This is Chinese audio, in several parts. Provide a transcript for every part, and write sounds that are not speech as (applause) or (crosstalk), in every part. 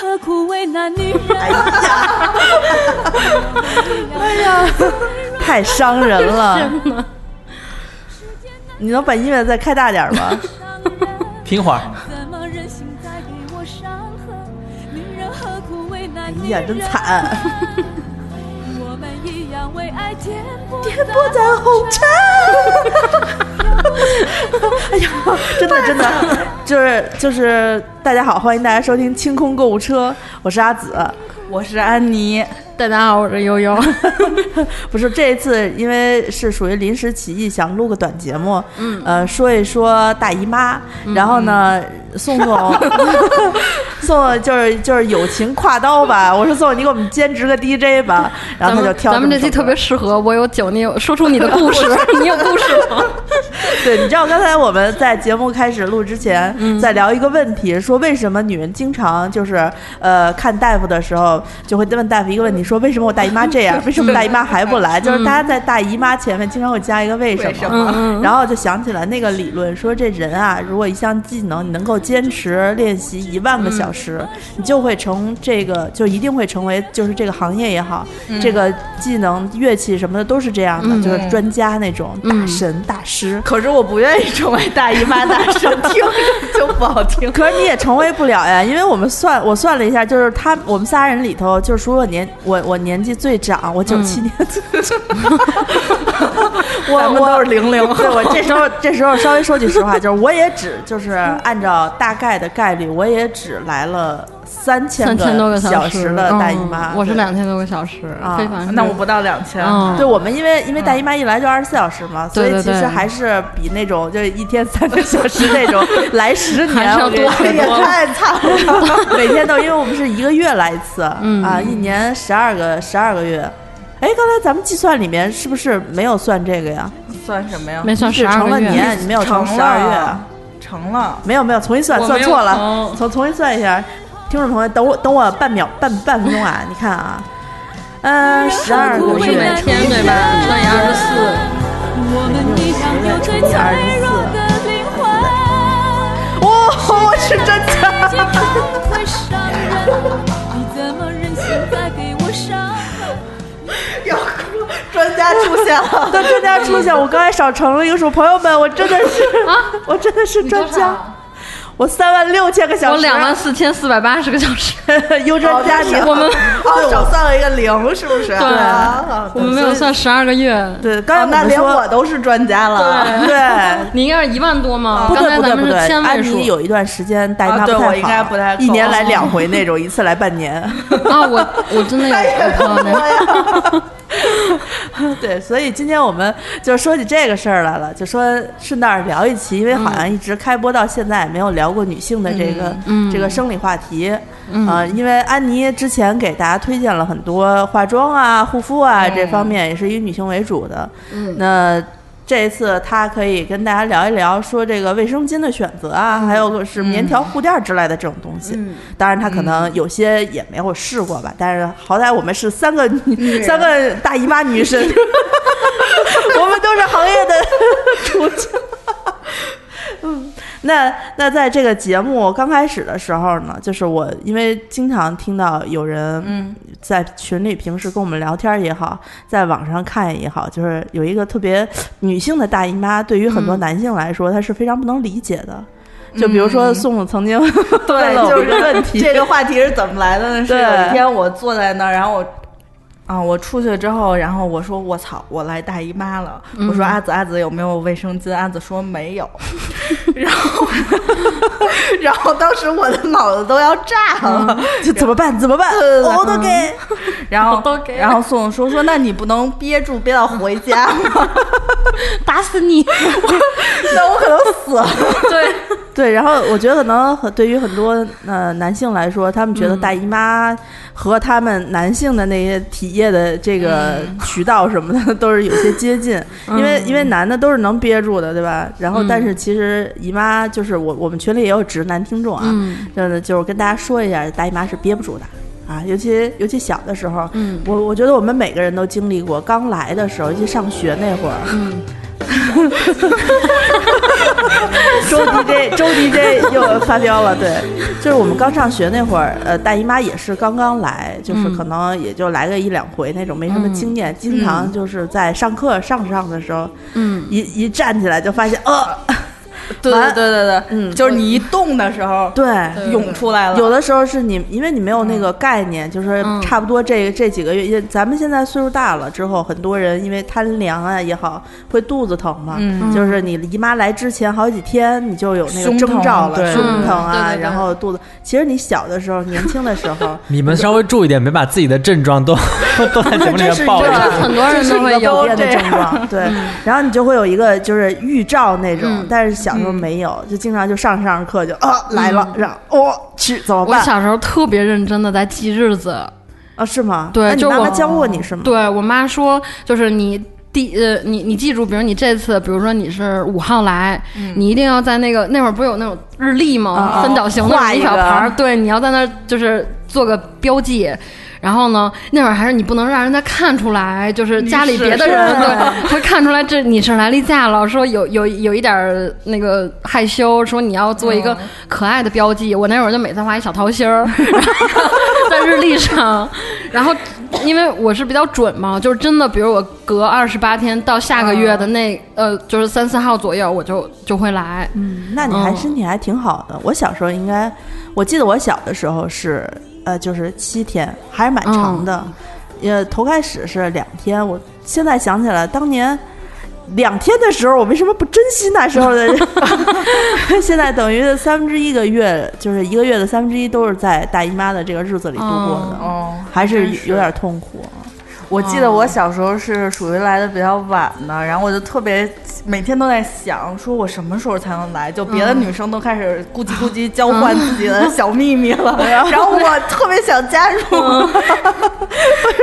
何苦为难女人？哎呀，太伤人了！你能把音乐再开大点吗？听会儿。哎呀，真惨！颠簸在红尘。(laughs) 哎呀，真的 (laughs) 真的，就是就是，大家好，欢迎大家收听清空购物车，我是阿紫，我是安妮。(laughs) 大家好，我是悠悠。不是这一次，因为是属于临时起意，想录个短节目，嗯，呃，说一说大姨妈，然后呢，宋总宋，(laughs) 总就是就是友情挎刀吧。我说宋总，你给我们兼职个 DJ 吧，然后他就挑。咱们这期特别适合，我有酒，你有说出你的故事，你有故事吗？(laughs) 对，你知道刚才我们在节目开始录之前，在聊一个问题，说为什么女人经常就是呃看大夫的时候就会问大夫一个问题。说为什么我大姨妈这样？(laughs) 为什么大姨妈还不来？就是大家在大姨妈前面经常会加一个为什么，然后就想起来那个理论，说这人啊，如果一项技能你能够坚持练习一万个小时，你就会成这个，就一定会成为就是这个行业也好，这个技能乐器什么的都是这样的，就是专家那种大神大师。可是我不愿意成为大姨妈大神，听着就不好听。(laughs) 可是你也成为不了呀，因为我们算我算了一下，就是他我们仨人里头，就是说我年我。我年纪最长，我九七年，(laughs) 我们都是零零。(laughs) 对我这时候这时候稍微说句实话，就是我也只就是按照大概的概率，我也只来了。三千多个小时的大姨妈，我是两千多个小时啊，那我不到两千。对我们因为因为大姨妈一来就二十四小时嘛，所以其实还是比那种就是一天三个小时那种 (laughs) 来十年要多也太惨了。(laughs) 每天都因为我们是一个月来一次啊，一年十二个十二个月。哎，刚才咱们计算里面是不是没有算这个呀？算什么呀？没算是成了年，你没有成十二月。成了。没有没有，重新算算错了，重重新算一下。听众朋友，等我等我半秒半半分钟啊！你看啊，嗯，十二个是每天对吧？乘以二十四，乘以二十四。哇，我是真 (laughs) 要专家出现了，(laughs) 专家出现，我刚才少成了一个数，朋友们，我真的是啊，(laughs) 我真的是专家。我三万六千个小时，我两万四千四百八十个小时，(laughs) 优专家庭，我们 (laughs) 哦少算了一个零，是不是？对，我们没有算十二个月。对，刚才那连我都是专家了。(laughs) 对，你应该是一万多吗？不对不对不对，安妮有一段时间大姨妈不太好，一年来两回那种，一次来半年。啊，我我真的有朋友。(laughs) 对，所以今天我们就说起这个事儿来了，就说顺道聊一期，因为好像一直开播到现在也没有聊过女性的这个这个生理话题啊。因为安妮之前给大家推荐了很多化妆啊、护肤啊这方面，也是以女性为主的。那。这一次，他可以跟大家聊一聊，说这个卫生巾的选择啊，还有是棉条护垫之类的这种东西。当然，他可能有些也没有试过吧。但是好歹我们是三个三个大姨妈女神，(laughs) 我们都是行业的主角。嗯。那那在这个节目刚开始的时候呢，就是我因为经常听到有人在群里平时跟我们聊天也好，在网上看也好，就是有一个特别女性的大姨妈，对于很多男性来说，他是非常不能理解的。就比如说宋宋曾经 (laughs) 问了我一个问题，这个话题是怎么来的呢？是有一天我坐在那儿，然后我。啊！我出去之后，然后我说：“我操，我来大姨妈了。”我说：“阿紫，阿紫有没有卫生巾？”阿紫说：“没有。(laughs) ”然后，(laughs) 然后当时我的脑子都要炸了，就怎么办？怎么办？我都给。然后，(laughs) 然后宋宋说：“说那你不能憋住，憋到回家吗？打死你！那我可能死了。”对对。然后我觉得可能对于很多呃男性来说，他们觉得大姨妈。和他们男性的那些体液的这个渠道什么的都是有些接近，因为因为男的都是能憋住的，对吧？然后但是其实姨妈就是我我们群里也有直男听众啊，就是就是跟大家说一下，大姨妈是憋不住的啊，尤其尤其小的时候，我我觉得我们每个人都经历过，刚来的时候，尤其上学那会儿。(laughs) 周 DJ 周 DJ 又发飙了，对，就是我们刚上学那会儿，呃，大姨妈也是刚刚来，就是可能也就来个一两回那种，没什么经验，经常就是在上课上着上的时候，嗯，一一站起来就发现，呃。对对对对对，嗯就是你一动的时候，对，涌出来了。有的时候是你，因为你没有那个概念，就是嗯。差不多这这几个月，因为咱们现在岁数大了之后，很多人因为贪凉啊也好，会肚子疼嘛，嗯。就是你姨妈来之前好几天，你就有那个征兆了，胸嗯疼啊，然后肚子。其实你小的时候，年轻的时候，(laughs) 你们稍微注意点，别把自己的症状都 (laughs) 都在节目里面爆出来。很多人这是一个都会有普遍的症状，(laughs) 对，然后你就会有一个就是预兆那种嗯，但是小时候没有，就经常就上着上着课就啊来了，然后我去怎么我办小时候特别认真的在记日子，啊？是吗？对就我妈妈教过你是吗？对我妈说，就是你第呃，你你记住，比如你这次，比如说你是五号来，你一定要在那个那会儿不是有那种日历吗？啊三角形的一小牌儿，对，你要在那儿就是做个标记。然后呢，那会儿还是你不能让人家看出来，就是家里别的人是对会看出来这你是来例假了，说有有有一点儿那个害羞，说你要做一个可爱的标记。我那会儿就每次画一小桃心儿，(laughs) 在日历上，然后因为我是比较准嘛，就是真的，比如我隔二十八天到下个月的那、呃，就是三四号左右，我就就会来。嗯，那你还嗯身体还挺好的。我小时候应该，我记得我小的时候是呃，就是七天，还是蛮长的。呃，头开始是两天，我现在想起来，当年两天的时候，我为什么不珍惜那时候的？(laughs) 现在等于三分之一个月，就是一个月的三分之一都是在大姨妈的这个日子里度过的，哦，还是有点痛苦。我记得我小时候是属于来的比较晚的，然后我就特别每天都在想，说我什么时候才能来？就别的女生都开始咕叽咕叽 (laughs) 交换自己的小秘密了，(laughs) 然后我特别想加入。(laughs)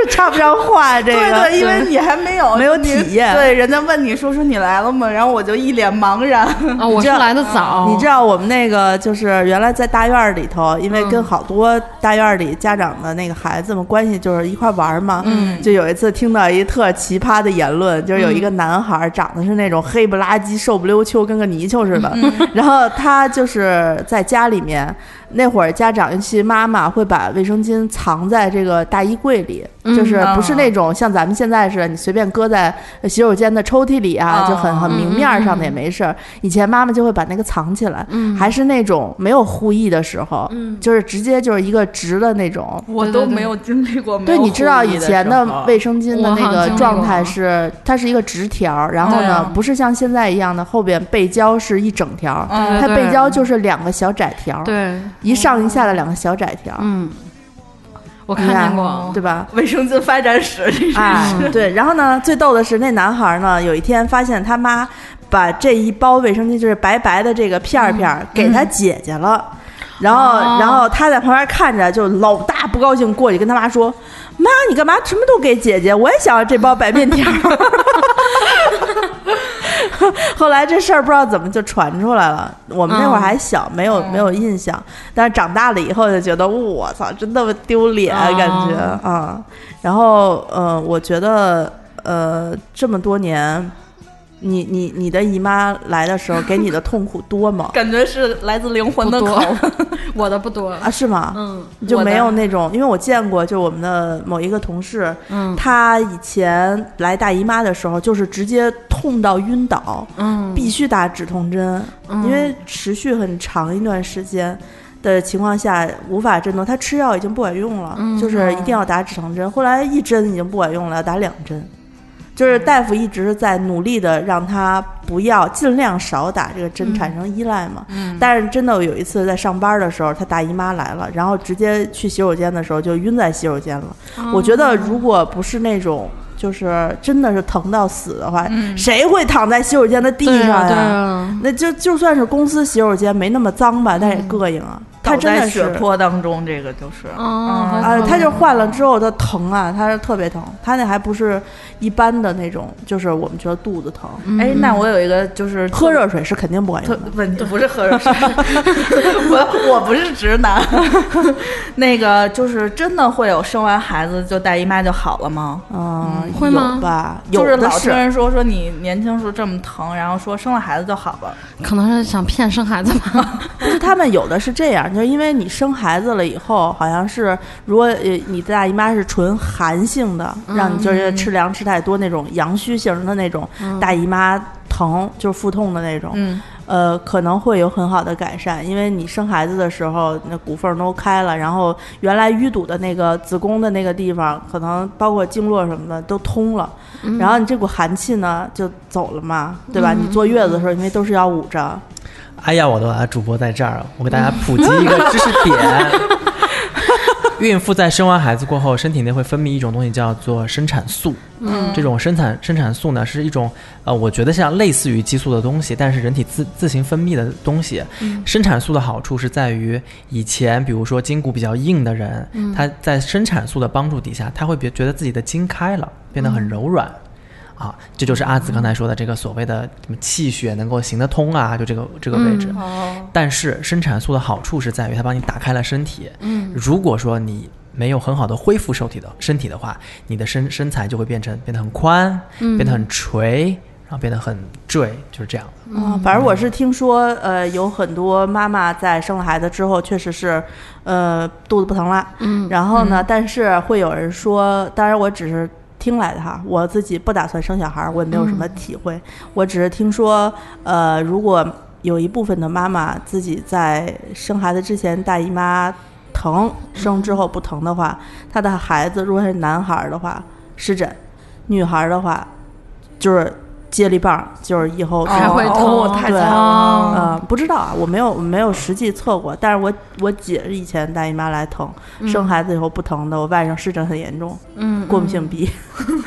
插不上话，这个对对，因为你还没有没有你体验对，人家问你说说你来了吗？然后我就一脸茫然。啊，我是来的早，你知道我们那个就是原来在大院儿里头，因为跟好多大院儿里家长的那个孩子们关系就是一块玩儿嘛。嗯就有一次听到一特奇葩的言论，就是有一个男孩儿长得是那种黑不拉几、瘦不溜秋，跟个泥鳅似的。然后他就是在家里面那会儿，家长尤其妈妈会把卫生巾藏在这个大衣柜里，就是不是那种像咱们现在似的，你随便搁在洗手间的抽屉里啊，就很很明面儿上的也没事儿。以前妈妈就会把那个藏起来，还是那种没有护翼的时候，就是直接就是一个直的那种。我都没有经历过对，你知道以前的卫生巾的那个状态是，它是一个直条儿，然后呢啊，不是像现在一样的后边背胶是一整条它背胶就是两个小窄条一上一下的两个小窄条儿，嗯，我看看见过，对吧？卫生巾发展史，这是哎，对，然后呢，最逗的是那男孩呢，有一天发现他妈把这一包卫生巾，就是白白的这个片儿片儿，给他姐姐了。然后，哦然后他在旁边看着，就老大不高兴，过去跟他妈说：“妈，你干嘛什么都给姐姐？我也想要这包白面条。” (laughs) (laughs) 后来这事儿不知道怎么就传出来了。我们那会儿还小，没有没有印象，但是长大了以后就觉得，我操，真他妈丢脸，感觉啊。然后呃，我觉得呃，这么多年，你你你的姨妈来的时候，给你的痛苦多吗？(laughs) 感觉是来自灵魂的不多拷问。(laughs) 我的不多，啊，是吗？嗯就没有那种，因为我见过，就我们的某一个同事，嗯她以前来大姨妈的时候，就是直接痛到晕倒，嗯，必须打止痛针，因为持续很长一段时间的情况下无法震动，他吃药已经不管用了，嗯就是一定要打止痛针。后来一针已经不管用了，要打两针。就是大夫一直在努力的让他不要尽量少打这个针，产生依赖嘛。但是真的有一次在上班的时候，他大姨妈来了，然后直接去洗手间的时候就晕在洗手间了。我觉得如果不是那种就是真的是疼到死的话，谁会躺在洗手间的地上呀？对啊，那就就算是公司洗手间没那么脏吧，但也膈应啊。他倒在真的是血泊当中，这个就是，啊，他就换了之后他疼啊，他是特别疼，他那还不是一般的那种，就是我们觉得肚子疼，哎，那我有一个就是喝热水是肯定不管特用的。问题不是喝热水，(laughs) (laughs) 我我不是直男。(laughs) 那个就是真的会有生完孩子就大姨妈就好了吗？嗯，会吗有吧？有就是的老听人说说你年轻时候这么疼，然后说生了孩子就好了。可能是想骗生孩子吧。就是他们有的是这样，就是因为你生孩子了以后，好像是如果呃你的大姨妈是纯寒性的，让你就是吃凉吃太多那种阳虚型的那种大姨妈疼，就是腹痛的那种，嗯，呃，可能会有很好的改善，因为你生孩子的时候，那骨缝都开了，然后原来淤堵的那个子宫的那个地方，可能包括经络什么的都通了，然后你这股寒气呢就走了嘛，对吧？你坐月子的时候，因为都是要捂着。哎呀，我的啊，主播在这儿，我给大家普及一个知识点。(laughs) 孕妇在生完孩子过后，身体内会分泌一种东西，叫做生产素。嗯，这种生产生产素呢，是一种呃，我觉得像类似于激素的东西，但是人体自自行分泌的东西。嗯生产素的好处是在于，以前比如说筋骨比较硬的人，他在生产素的帮助底下，他会别觉得自己的筋开了，变得很柔软。啊，这就是阿紫刚才说的这个所谓的什么气血能够行得通啊，就这个这个位置。但是生产素的好处是在于它帮你打开了身体。嗯，如果说你没有很好的恢复身体的身体的话，你的身身材就会变成变得很宽，变得很垂，然后变得很坠，就是这样的。嗯，反正我是听说，呃，有很多妈妈在生了孩子之后，确实是，呃，肚子不疼了。嗯，然后呢，但是会有人说，当然我只是听来的哈，我自己不打算生小孩儿，我也没有什么体会，我只是听说，呃，如果有一部分的妈妈自己在生孩子之前大姨妈疼，生之后不疼的话，她的孩子如果是男孩儿的话湿疹，女孩儿的话就是接力棒，就是以后还会疼哦太对惨了。呃，不知道啊，我没有我没有实际测过，但是我我姐以前大姨妈来疼，生孩子以后不疼的，我外甥湿疹很严重，嗯，过敏性鼻，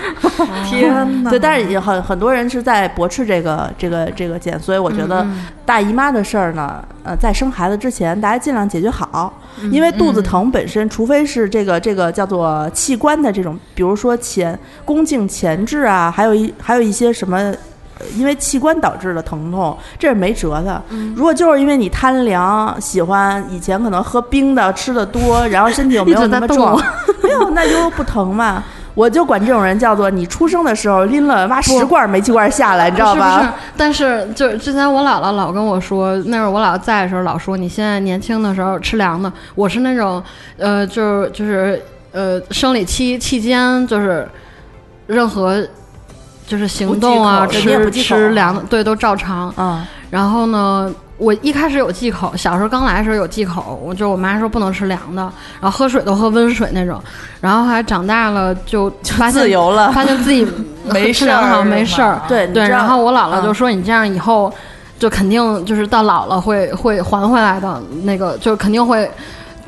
(laughs) 天哪！(laughs) 对，但是也很很多人是在驳斥这个这个这个键，所以我觉得大姨妈的事儿呢，呃，在生孩子之前，大家尽量解决好，因为肚子疼本身，除非是这个这个叫做器官的这种，比如说前宫颈前置啊，还有一还有一些什么。呃因为器官导致的疼痛，这是没辙的。如果就是因为你贪凉，喜欢以前可能喝冰的、吃的多，然后身体又没有那么壮，没有那就不疼嘛。我就管这种人叫做你出生的时候拎了挖十罐煤气罐下来，你知道是不是吧？？但是就是之前我姥姥老跟我说，那会儿我姥姥在的时候老说，你现在年轻的时候吃凉的。我是那种，呃，就是就是呃，生理期期间就是任何就是行动啊，吃吃凉的，对，都照常。嗯，然后呢，我一开始有忌口，小时候刚来的时候有忌口，我就我妈说不能吃凉的，然后喝水都喝温水那种。然后后来长大了就发现自由了发现自己 (laughs) 没事儿好像没事儿。对，对然后我姥姥就嗯说你这样以后就肯定就是到老了会会还回来的，那个就肯定会。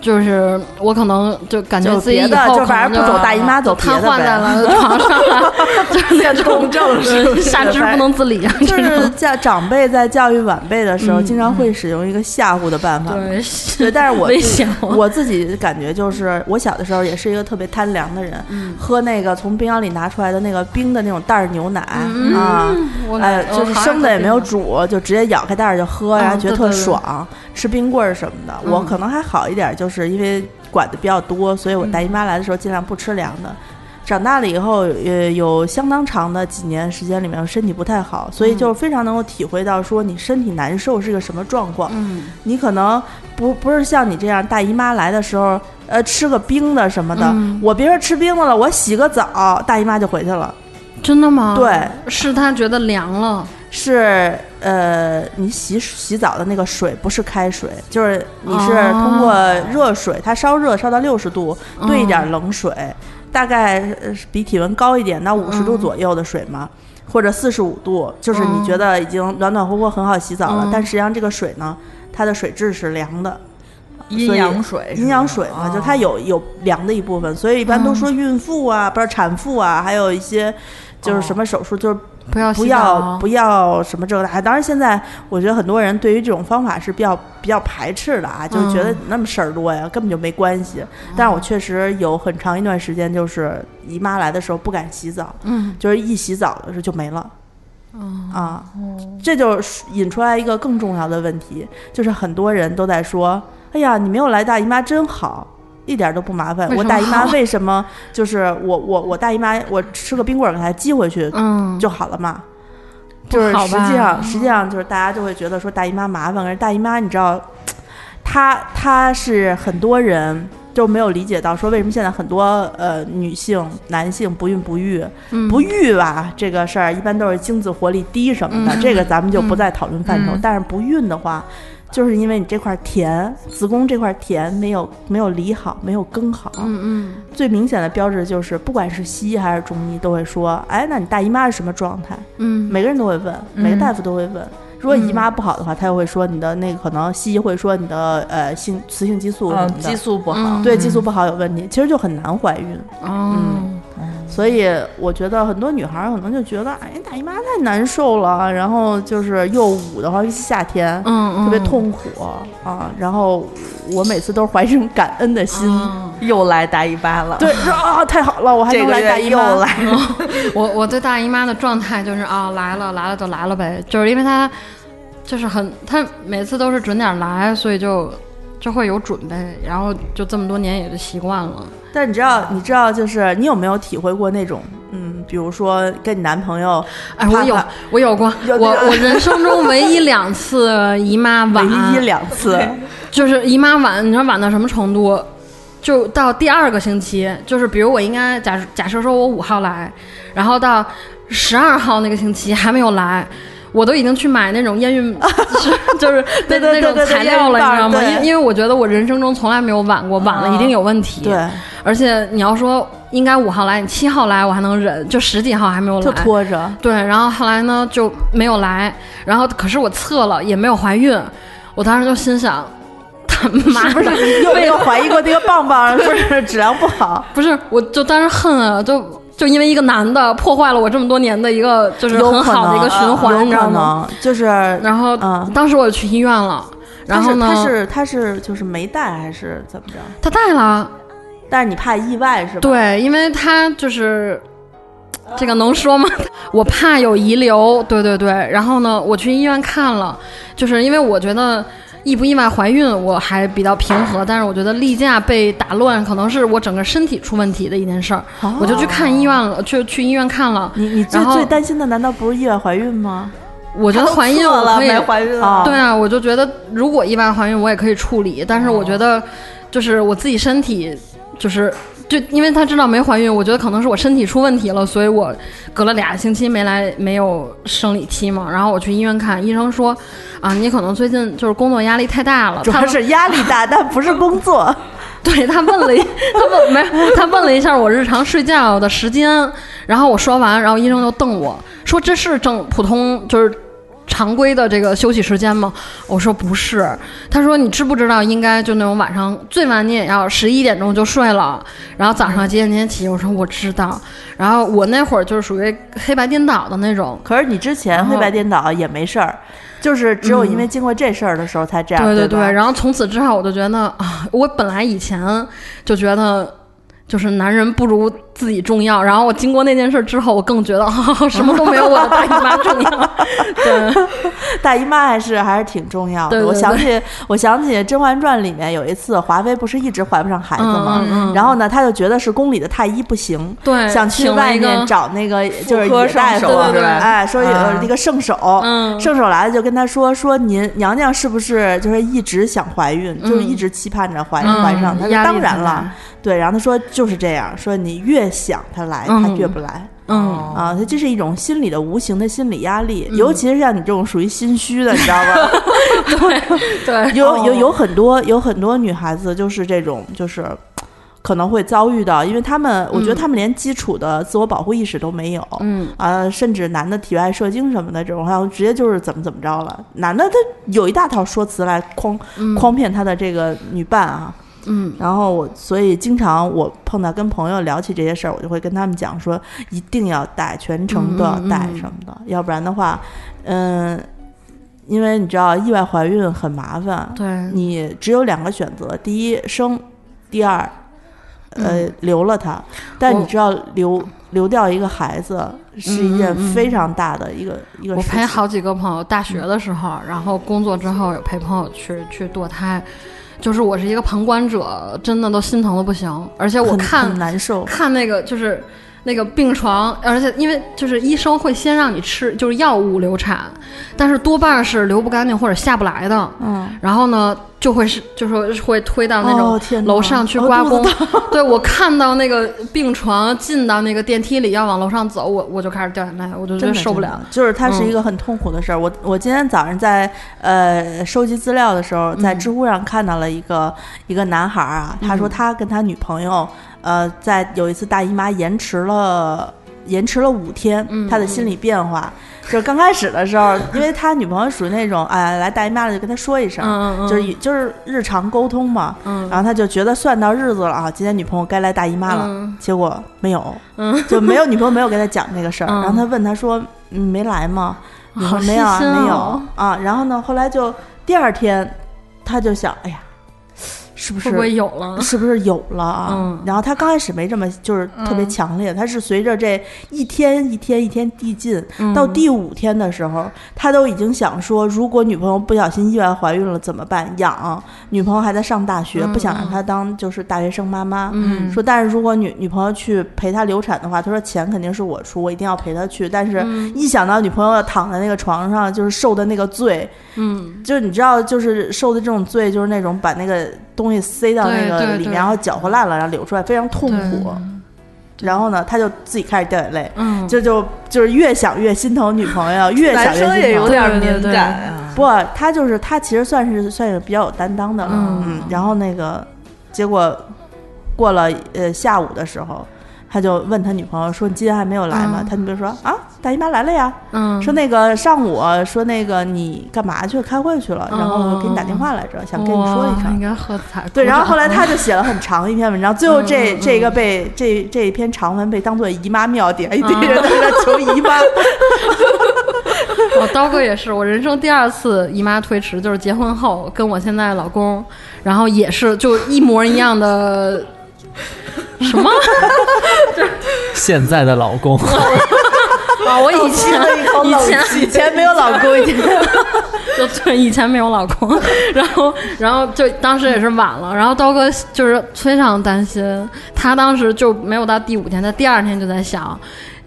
就是我可能就感觉就自己以后反正不走大姨妈走瘫痪在呗了床上了，(laughs) 就是那种症是 (laughs) 下肢不能自理啊，就是教长辈在教育晚辈的时候，嗯经常会使用一个吓唬的办法。对 (laughs) 对，但是我我自己感觉就是，我小的时候也是一个特别贪凉的人，嗯喝那个从冰箱里拿出来的那个冰的那种袋儿牛奶、嗯啊，哎，就是生的也没有煮，就直接咬开袋儿就喝，然后觉得特爽，吃冰棍儿什么的。我嗯可能还好一点，就是因为管的比较多，所以我大姨妈来的时候尽量不吃凉的。长大了以后，呃，有相当长的几年时间里面，身体不太好，所以就非常能够体会到说你身体难受是个什么状况。嗯你可能不不是像你这样大姨妈来的时候，呃，吃个冰的什么的。嗯我别说吃冰的了，我洗个澡，大姨妈就回去了。真的吗？对，是她觉得凉了，是呃，你洗洗澡的那个水不是开水，就是你是哦。通过热水，它烧热烧到六十度，兑一点冷水，大概呃比体温高一点到五十度嗯左右的水嘛。或者四十五度，就是你嗯觉得已经暖暖和和很好洗澡了，嗯。但实际上这个水呢，它的水质是凉的，阴阳水，阴阳水嘛，就它有有凉的一部分，所以一般都说孕妇啊，不是产妇啊，还有一些就是什么手术，就是不要不要不要什么这个那。当然，现在我觉得很多人对于这种方法是比较比较排斥的啊，就是觉得那么事儿多呀，根本就没关系。但是我确实有很长一段时间，就是姨妈来的时候不敢洗澡，嗯就是一洗澡的时候就没了。啊，这就是引出来一个更重要的问题，就是很多人都在说：“哎呀，你没有来大姨妈真好。”一点都不麻烦。我大姨妈为什么就是我我我大姨妈，我吃个冰棍儿给她寄回去嗯，就好了嘛？不就是实际上，实际上就是大家就会觉得说大姨妈麻烦，可是大姨妈你知道，她她是很多人就没有理解到说为什么现在很多呃女性、男性不孕不育，嗯。不育吧这个事儿一般都是精子活力低什么的，嗯。这个咱们就不再讨论范畴。嗯。但是不孕的话，就是因为你这块田子宫这块田没有没有理好，没有耕好，嗯最明显的标志就是，不管是西医还是中医，都会说，哎，那你大姨妈是什么状态？嗯。每个人都会问，嗯。每个大夫都会问。如果姨妈不好的话，他又会说你的那个可能西医会说你的。呃性雌性激素激素不好。嗯，对激素不好有问题，其实就很难怀孕。嗯。哦，所以我觉得很多女孩儿可能就觉得，哎，大姨妈太难受了，然后就是又捂的话，夏天嗯嗯，特别痛苦啊。然后我每次都是怀这种感恩的心，嗯又来大姨妈了。对，说啊太好了，我还能来大姨妈。又来了，我我对大姨妈的状态就是啊，来了来了就来了呗，就是因为她就是很，她每次都是准点来，所以就就会有准备，然后就这么多年也就习惯了。但你知道，你知道，就是你有没有体会过那种，嗯，比如说跟你男朋友，哎，我有我有过，有我我人生中唯一两次姨妈晚唯晚，一两次，(laughs) 就是姨妈晚，你知道晚到什么程度？就到第二个星期，就是比如我应该假假设说我五号来，然后到十二号那个星期还没有来，我都已经去买那种验孕，(laughs) 就是就是那那种材料了，你知道吗？因因为我觉得我人生中从来没有晚过，晚了一定有问题。对，而且你要说应该五号来，你七号来我还能忍，就十几号还没有来，就拖着。对，然后后来呢就没有来，然后可是我测了也没有怀孕，我当时就心想，他妈的，你有没有怀疑过那个棒棒是 (laughs) 不是质量不好？不是，我就当时恨啊，就就因为一个男的破坏了我这么多年的一个就是很好的一个循环，有可你知道吗？能就是，然后、嗯当时我就去医院了，然后呢，他是他是就是没带还是怎么着？他带了，但是你怕意外是吧？对，因为他就是。这个能说吗？(laughs) 我怕有遗留，对对对。然后呢，我去医院看了，就是因为我觉得意不意外怀孕我还比较平和，但是我觉得例假被打乱，可能是我整个身体出问题的一件事儿，哦我就去看医院了，去去医院看了。你你最最担心的难道不是意外怀孕吗？我觉得怀孕我可以了没怀孕啊了，对啊，我就觉得如果意外怀孕，我也可以处理，但是我觉得就是我自己身体就是。就因为他知道没怀孕，我觉得可能是我身体出问题了，所以我隔了俩星期没来，没有生理期嘛。然后我去医院看，医生说，啊，你可能最近就是工作压力太大了。他主要是压力大，但不是工作。(laughs) 对他问了一，他问没，他问了一下我日常睡觉的时间，然后我说完，然后医生就瞪我说这是正普通就是常规的这个休息时间吗？我说不是，他说你知不知道应该就那种晚上最晚你也要十一点钟就睡了，然后早上几点几点起？我说我知道，然后我那会儿就是属于黑白颠倒的那种。可是你之前黑白颠倒也没事儿，就是只有因为经过这事儿的时候才这样。对对对对，然后从此之后我就觉得啊，我本来以前就觉得。就是男人不如自己重要，然后我经过那件事之后，我更觉得、啊、(laughs) 什么都没有我的大姨妈重要。(laughs) 对，大姨妈还是还是挺重要的。对对我想起我想起《甄嬛传》里面有一次，华妃不是一直怀不上孩子吗？嗯嗯嗯。然后呢，她就觉得是宫里的太医不行，对想去外面找那个就是妇科野大夫，圣手对对对哎，说有啊那个圣手，嗯。圣手来了就跟她说说您娘娘是不是就是一直想怀孕，就是一直期盼着怀嗯怀上？她说当然了对，然后他说就是这样，说你越想他来，她嗯越不来。嗯，啊，它这是一种心理的无形的心理压力，尤其是像你这种属于心虚的，你知道吗？(laughs) 对，有有有很多有很多女孩子就是这种，就是可能会遭遇到，因为他们，我觉得他们连基础的自我保护意识都没有，嗯啊，甚至男的体外射精什么的这种，好像直接就是怎么怎么着了。男的他有一大套说辞来诓诓骗他的这个女伴啊。嗯。然后我，所以经常我碰到跟朋友聊起这些事儿，我就会跟他们讲说，一定要带，全程都要带什么的，要不然的话，嗯，因为你知道意外怀孕很麻烦，对，你只有两个选择，第一生，第二，呃，留了他。但你知道留留掉一个孩子是一件非常大的一个、一个我事情。陪好几个朋友，大学的时候，然后工作之后有陪朋友去去堕胎，就是我是一个旁观者，真的都心疼的不行。而且我看难受。看那个就是那个病床，而且因为就是医生会先让你吃就是药物流产，但是多半是流不干净或者下不来的。嗯，然后呢，就会是就说会推到那种楼上去哦刮宫。对我看到那个病床进到那个电梯里要往楼上走，我我就开始掉眼泪，我就觉真受不了就是它是一个很痛苦的事儿。我我今天早上在呃收集资料的时候，在知乎上看到了一个、一个男孩儿啊，他说他跟他女朋友呃在有一次大姨妈延迟了延迟了五天，他的心理变化。就是刚开始的时候，因为他女朋友属于那种，哎，来大姨妈了就跟他说一声，就是以就是日常沟通嘛，嗯。然后他就觉得算到日子了啊，今天女朋友该来大姨妈了，嗯。结果没有，嗯。就没有女朋友没有跟他讲这个事儿，嗯。然后他问他说：“你没来吗？”女好朋友没有啊，没有。哦啊。然后呢，后来就第二天，他就想，哎呀，是不是有了？是不是有了啊？嗯然后他刚开始没这么就是特别强烈，他是随着这一天一天一天递进，嗯到第五天的时候，他都已经想说，如果女朋友不小心意外怀孕了怎么办？养女朋友还在上大学，不想让她当就是大学生妈妈。嗯说，但是如果女女朋友去陪她流产的话，他说钱肯定是我出，我一定要陪她去。但是，嗯一想到女朋友躺在那个床上，就是受的那个罪，嗯，就是你知道，就是受的这种罪，就是那种把那个东西塞到那个里面，然后搅和烂了，然后流出来，非常痛苦。然后呢，他就自己开始掉眼泪，嗯，这就就是越想越心疼女朋友，(laughs) 越想越心疼。有点敏感啊。不，他就是他其实算是算是比较有担当的了，嗯然后那个结果过了呃下午的时候，他就问他女朋友说：“你今天还没有来吗？”嗯他女朋友说：“啊，大姨妈来了呀。嗯，说那个上午说那个你干嘛去？开会去了，然后我给你打电话来着，想跟你说一声。应该喝彩。对，然后后来 (laughs) 他就就写了很长一篇文章，最后这、这个被这这一篇长文被当做姨妈庙，点一堆嗯人在那求姨妈。(laughs) 我刀哥也是，我人生第二次姨妈推迟，就是结婚后跟我现在老公，然后也是就一模一样的。什么 (laughs) 现在的老公，啊？(laughs) 我以前以前以前没有老公，以前 (laughs) 就对，以前没有老公，然后然后就当时也是晚了，然后刀哥就是非常担心，他当时就没有到第五天，他第二天就在想，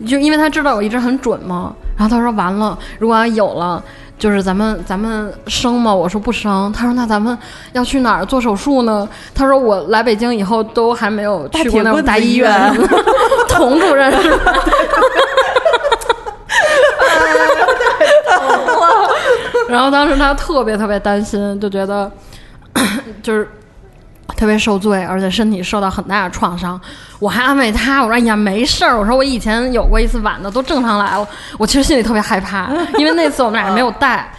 就因为他知道我一直很准嘛，然后他说完了，如果要有了。就是咱们咱们生吗？我说不生。他说那咱们要去哪儿做手术呢？他说我来北京以后都还没有去过那种大医院大铁，(laughs) (laughs) 童主任是吧？(laughs) 然后当时他特别特别担心，就觉得 (coughs) 就是特别受罪，而且身体受到很大的创伤。我还安慰他，我说：“哎呀，没事儿。”我说：“我以前有过一次晚的，都正常来了。”我其实心里特别害怕，(laughs) 因为那次我们俩没有带，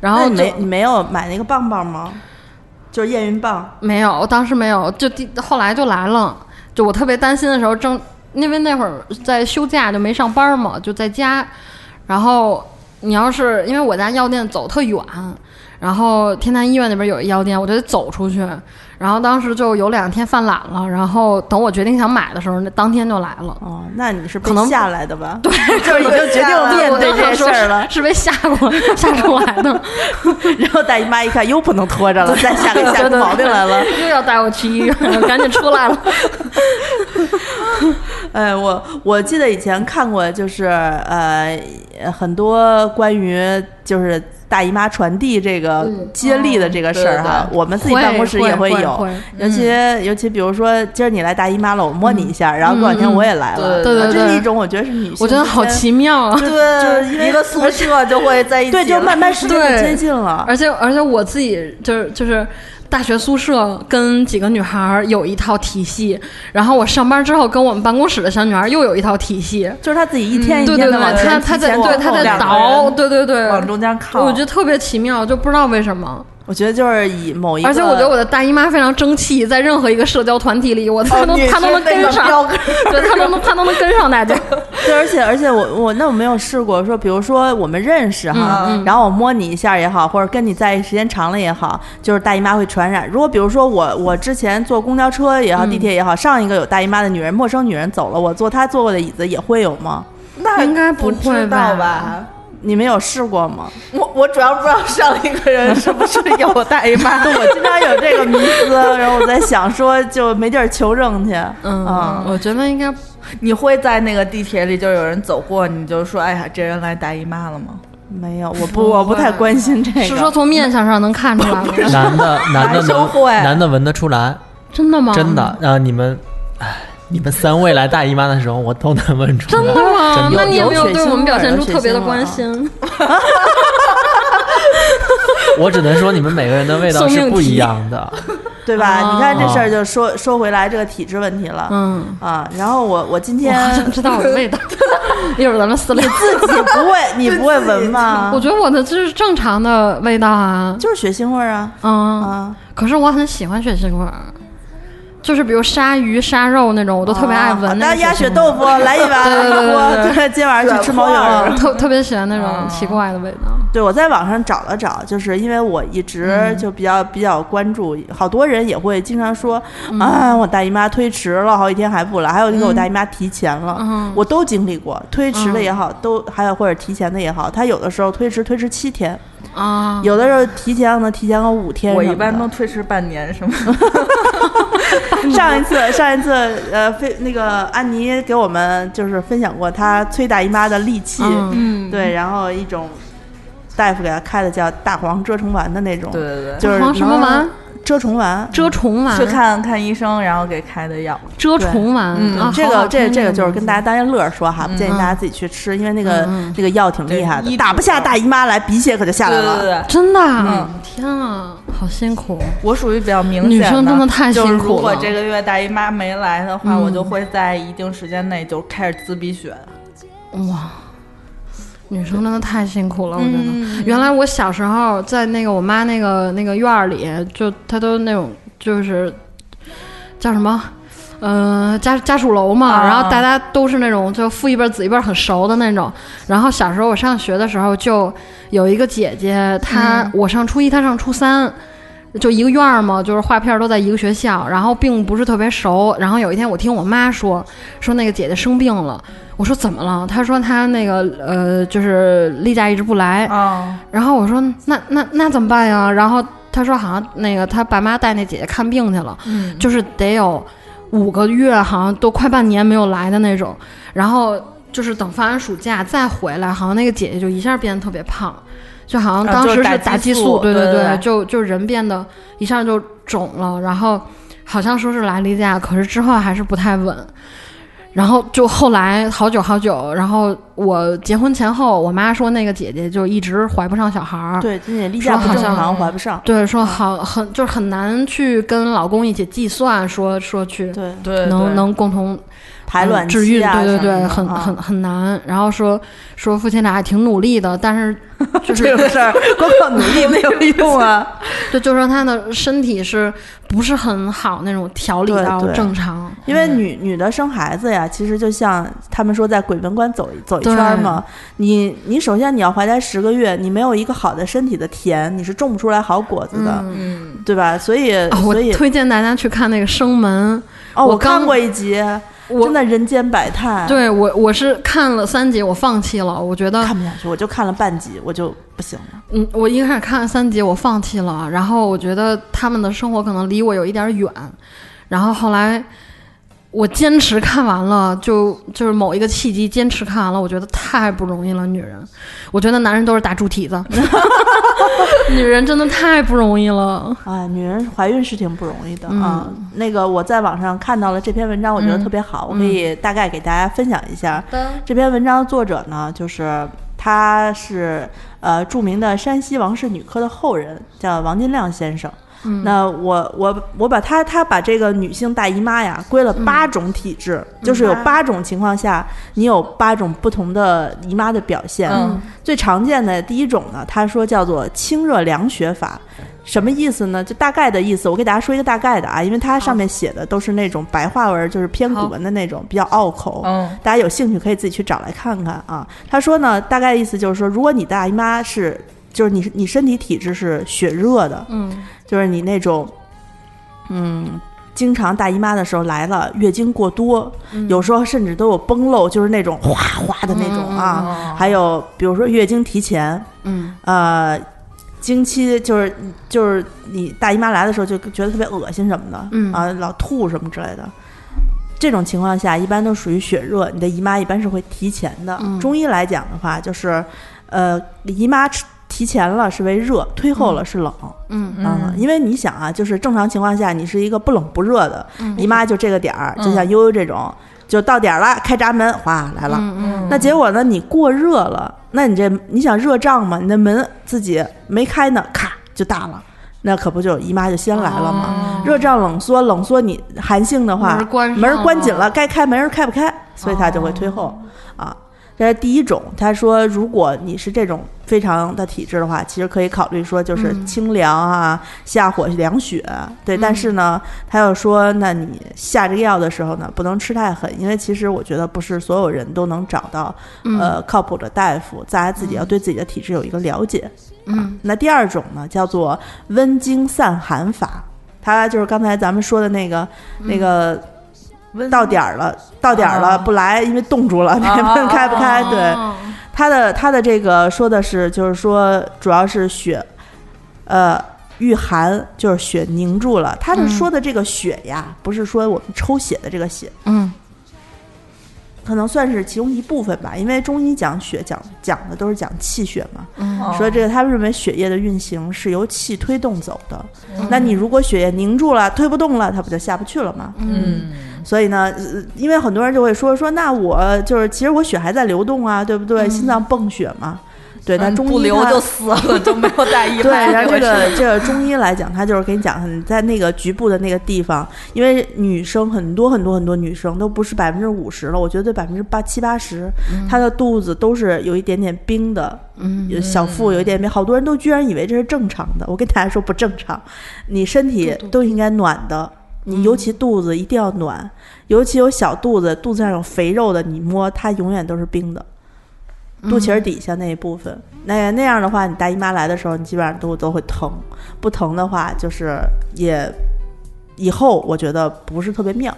然后你没你没有买那个棒棒吗？就是验孕棒。没有，当时没有，就第后来就来了。就我特别担心的时候，正因为那会儿在休假，就没上班嘛，就在家。然后你要是因为我家药店走特远，然后天坛医院那边有一药店，我就得走出去。然后当时就有两天犯懒了，然后等我决定想买的时候，那当天就来了。哦，那你是被可能下来的吧？(laughs) 对，(laughs) 就已经决定面对这事儿了。是 (laughs) 是被吓过吓出来的，然后大姨妈一看，又不能拖着了，再下给吓出毛病来了。又要带我去医院了，赶紧出来了。哎，我我记得以前看过，就是呃很多关于就是大姨妈传递这个嗯接力的这个事儿哈，对。我们自己办公室也会有。会。尤其、尤其比如说，今儿你来大姨妈了，我摸你一下，然后过两天我也来了，嗯对对对这是一种我觉得是女性我觉得好奇妙啊！对，就是因为一个宿舍就会在一起，对，就慢慢时间就接近了。而且而且我自己就是就是大学宿舍跟几个女孩儿有一套体系，然后我上班之后跟我们办公室的小女孩儿又有一套体系。就是她自己一天一对对对，天的往前她她在对她在倒，对对对，往中间靠。我觉得特别奇妙，就不知道为什么。我觉得就是以某一个，而且我觉得我的大姨妈非常争气，在任何一个社交团体里，我她都你是 (laughs) 她都能跟上，对她都能她都能跟上大家。(laughs) 对，而且而且我我那我没有试过说，比如说我们认识哈，然后我摸你一下也好，或者跟你在一起时间长了也好，就是大姨妈会传染。如果比如说我我之前坐公交车也好，嗯地铁也好，上一个有大姨妈的女人，陌生女人走了，我坐她坐过的椅子也会有吗？那应该不知道吧吧？你们有试过吗？我我主要不知道上一个人是不是有大姨妈。(laughs) 我经常有这个迷思，(laughs) 然后我在想说就没地儿求证去。嗯，啊我觉得应该你会在那个地铁里就有人走过，你就说哎呀，这人来大姨妈了吗？没有，我不我不太关心这个。是说从面相上能看出来吗？男的男的能 (laughs) 男的闻得出来，真的吗？真的。啊，你们，哎，你们三位来大姨妈的时候，我都能闻出来。真的吗？的那你有没有对我们表现出特别的关心。(laughs) 我只能说你们每个人的味道是不一样的。(laughs) 对吧？哦你看这事儿就说说回来这个体质问题了。嗯，啊，然后我我今天好想知道我的味道。(laughs) 一会儿咱们私聊。自己不会，你不会闻吗？我觉得我的就是正常的味道啊。就是血腥味儿啊嗯，啊！可是我很喜欢血腥味儿，就是比如鲨鱼、鲨肉那种，我都特别爱闻那那个血腥味鸭血豆腐来一碗，对对对对我对今晚上去吃毛儿，(laughs) 卷。特特别喜欢那种奇怪的味道。对，我在网上找了找，就是因为我一直就比较比较关注，好多人也会经常说啊，我大姨妈推迟了好几天还不来，还有那个我大姨妈提前了，嗯我都经历过，推迟的也好，都还有或者提前的也好，他有的时候推迟推迟七天，啊，有的时候提前呢提前个五天。我一般都推迟半年，是吗？(laughs) 上一次，上一次，呃，非那个安妮给我们就是分享过她催大姨妈的利器，嗯。嗯，对，然后一种大夫给她开的叫大黄蛰虫丸的那种，对对对，就是黄什么丸？蛰虫丸。遮虫丸。去，看看医生，然后给开的药。遮虫丸。嗯啊，这个这这个就是跟大家当一乐儿说哈，不建议大家自己去吃，因为那个嗯那个药挺厉害的，对打不下大姨妈来，鼻血可就下来了。对对对，真的啊，天啊，好辛苦。我属于比较明显女生真的太就是辛苦了。如果这个月大姨妈没来的话，嗯。我就会在一定时间内就开始滋鼻血。哇，女生真的太辛苦了，我觉得。嗯原来我小时候在那个我妈那个那个院儿里，就她都那种就是叫什么。呃，家家属楼嘛，啊然后大家都是那种就父一辈儿子一辈儿很熟的那种。然后小时候我上学的时候，就有一个姐姐，她、我上初一，她上初三，就一个院儿嘛，就是画片儿都在一个学校，然后并不是特别熟。然后有一天我听我妈说，说那个姐姐生病了，我说怎么了？她说她那个呃，就是例假一直不来。啊，然后我说那那那怎么办呀？然后她说好像那个她爸妈带那姐姐看病去了，嗯，就是得有五个月，好像都快半年没有来的那种。然后就是等放完暑假再回来，好像那个姐姐就一下变得特别胖，就好像啊当时是打打激激素对对，对对对就就人变得一下就肿了，然后好像说是来例假，可是之后还是不太稳。然后就后来好久好久，然后我结婚前后，我妈说那个姐姐就一直怀不上小孩儿，对，今年例假好像正常，怀不上。对，说好很就是很难去跟老公一起计算，说说去对，对，能对能共同排卵嗯治孕，期啊对对对，很很很难。然后说说父亲俩也挺努力的，但是 (laughs) 就是这个事儿光靠努力没有 (laughs) 用啊。(laughs) 对就说他的身体是不是很好那种调理到正常，因为女女的生孩子呀，其实就像他们说在鬼门关走一走一圈儿嘛。你你首先你要怀胎十个月，你没有一个好的身体的甜，你是种不出来好果子的，嗯，对吧？所以、啊我所以推荐大家去看那个《生门》，哦，我我看过一集，我真的人间百态。，对我我是看了三集，我放弃了，我觉得看不下去，我就看了半集，我就不行了。嗯，我一开始看了三集，我放弃了，然后我觉得他们的生活可能离我有一点远，然后后来我坚持看完了，就就是某一个契机坚持看完了，我觉得太不容易了，女人，我觉得男人都是大猪蹄子，(laughs) 女人真的太不容易了。啊，女人怀孕是挺不容易的嗯啊。那个我在网上看到了这篇文章，我觉得特别好，我可以大概给大家分享一下。这篇文章的作者呢，就是他是呃著名的山西王氏女科的后人，叫王金亮先生。那我我我把他他把这个女性大姨妈呀归了八种体质，就是有八种情况下你有八种不同的姨妈的表现。嗯最常见的第一种呢，他说叫做清热凉血法。什么意思呢？就大概的意思，我给大家说一个大概的啊，因为它上面写的都是那种白话文，就是偏古文的那种，比较拗口。嗯大家有兴趣可以自己去找来看看啊。他说呢，大概意思就是说，如果你大姨妈是，就是你你身体体质是血热的，嗯就是你那种，嗯，经常大姨妈的时候来了，月经过多，有时候甚至都有崩漏，就是那种哗哗的那种啊。还有比如说月经提前，嗯呃，经期就是就是你大姨妈来的时候就觉得特别恶心什么的，嗯啊，老吐什么之类的。这种情况下，一般都属于血热，你的姨妈一般是会提前的。嗯中医来讲的话，就是，呃，姨妈提前了是为热，推后了是冷。嗯嗯，因为你想啊，就是正常情况下，你是一个不冷不热的，嗯。姨妈就这个点儿，就像悠悠这种，就到点儿了，开闸门，哗来了。嗯那结果呢，你过热了，那你这你想热胀嘛，你的门自己没开呢，咔就大了，那可不就姨妈就先来了吗？热胀冷缩，冷缩你寒性的话，门关门儿关紧了了，该开门儿开不开，所以它就会推后、啊。这是第一种，他说，如果你是这种非常的体质的话，其实可以考虑说就是清凉啊，下火凉血，对。但是呢，他又说，那你下这个药的时候呢，不能吃太狠，因为其实我觉得不是所有人都能找到呃靠谱的大夫，大家自己要对自己的体质有一个了解。嗯那第二种呢，叫做温经散寒法，它就是刚才咱们说的那个、那个。到点儿了，到点儿了、啊不来，因为冻住了，(laughs) 门开不开？对，哦它的他的这个说的是，就是说主要是血，呃，御寒，就是血凝住了。他是说的这个血呀，不是说我们抽血的这个血，嗯可能算是其中一部分吧。因为中医讲血讲讲的都是讲气血嘛，嗯哦所以这个他们认为血液的运行是由气推动走的。那你如果血液凝住了，推不动了，它不就下不去了吗？嗯所以呢，呃因为很多人就会说说，那我就是其实我血还在流动啊，对不对？心脏泵血嘛，对。但中医不流就死了，(laughs) 就没有大姨妈对，然后这个这个中医来讲，他就是给你讲，你在那个局部的那个地方，因为女生很多很多很多女生都不是百分之五十了，我觉得百分之八七八十，她的肚子都是有一点点冰的，嗯小腹有一点冰，好多人都居然以为这是正常的。我跟大家说不正常，你身体都应该暖的。你尤其肚子一定要暖，尤其有小肚子，肚子上有肥肉的，你摸它永远都是冰的。肚脐儿底下那一部分，那那样的话，你大姨妈来的时候，你基本上都都会疼，不疼的话，就是也以后我觉得不是特别妙。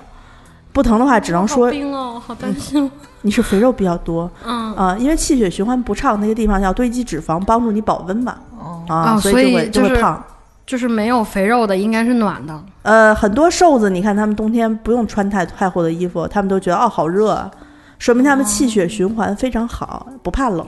不疼的话，只能说冰哦，好担心。你是肥肉比较多嗯啊、因为气血循环不畅那个地方要堆积脂肪，帮助你保温嘛哦啊，哦所以就会就是会胖。就是没有肥肉的应该是暖的。呃，很多瘦子，你看他们冬天不用穿太太厚的衣服，他们都觉得哦好热啊，说明他们气血循环非常好，不怕冷。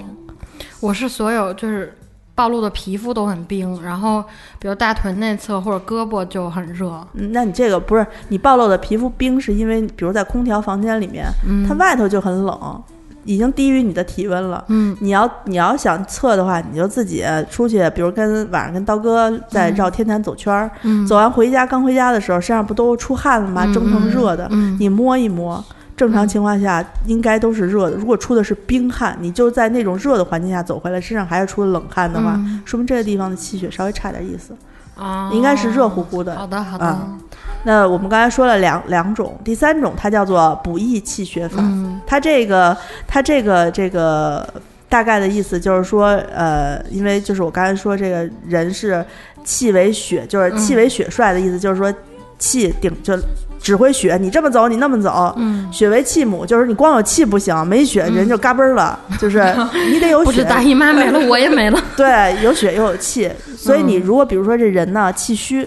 我是所有就是暴露的皮肤都很冰，然后比如大腿内侧或者胳膊就很热。嗯，那你这个不是你暴露的皮肤冰，是因为比如在空调房间里面，它外头就很冷，已经低于你的体温了。嗯，你要你要想测的话，你就自己出去，比如跟晚上跟刀哥在绕天坛走圈儿，嗯。走完回家刚回家的时候，身上不都出汗了吗？嗯蒸腾热的，嗯你摸一摸。正常情况下应该都是热的，如果出的是冰汗，你就在那种热的环境下走回来，身上还是出了冷汗的话，嗯。说明这个地方的气血稍微差点意思，啊，应该是热乎乎的。好的，好的。啊那我们刚才说了两两种，第三种它叫做补益气血法。嗯它这个它这个这个大概的意思就是说，呃，因为就是我刚才说这个人是气为血，就是气为血帅的意思，就是说气顶就指挥血，你这么走，你那么走。嗯，血为气母，就是你光有气不行，没血人就嘎嘣儿了，就是 (laughs) 你得有血不止，大姨妈没了，(laughs) 我也没了。对，有血又有气，所以你如果比如说这人呢气虚，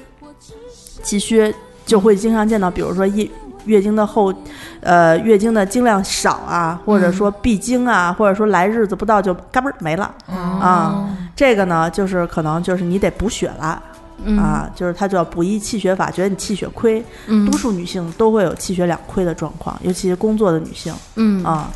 气虚就会经常见到，比如说月月经的后，呃，月经的经量少啊，或者说闭经啊，或者说来日子不到就嘎嘣儿没了啊。这个呢，就是可能就是你得补血了。嗯啊，就是它叫补益气血法，觉得你气血亏，嗯多数女性都会有气血两亏的状况，尤其是工作的女性。嗯啊，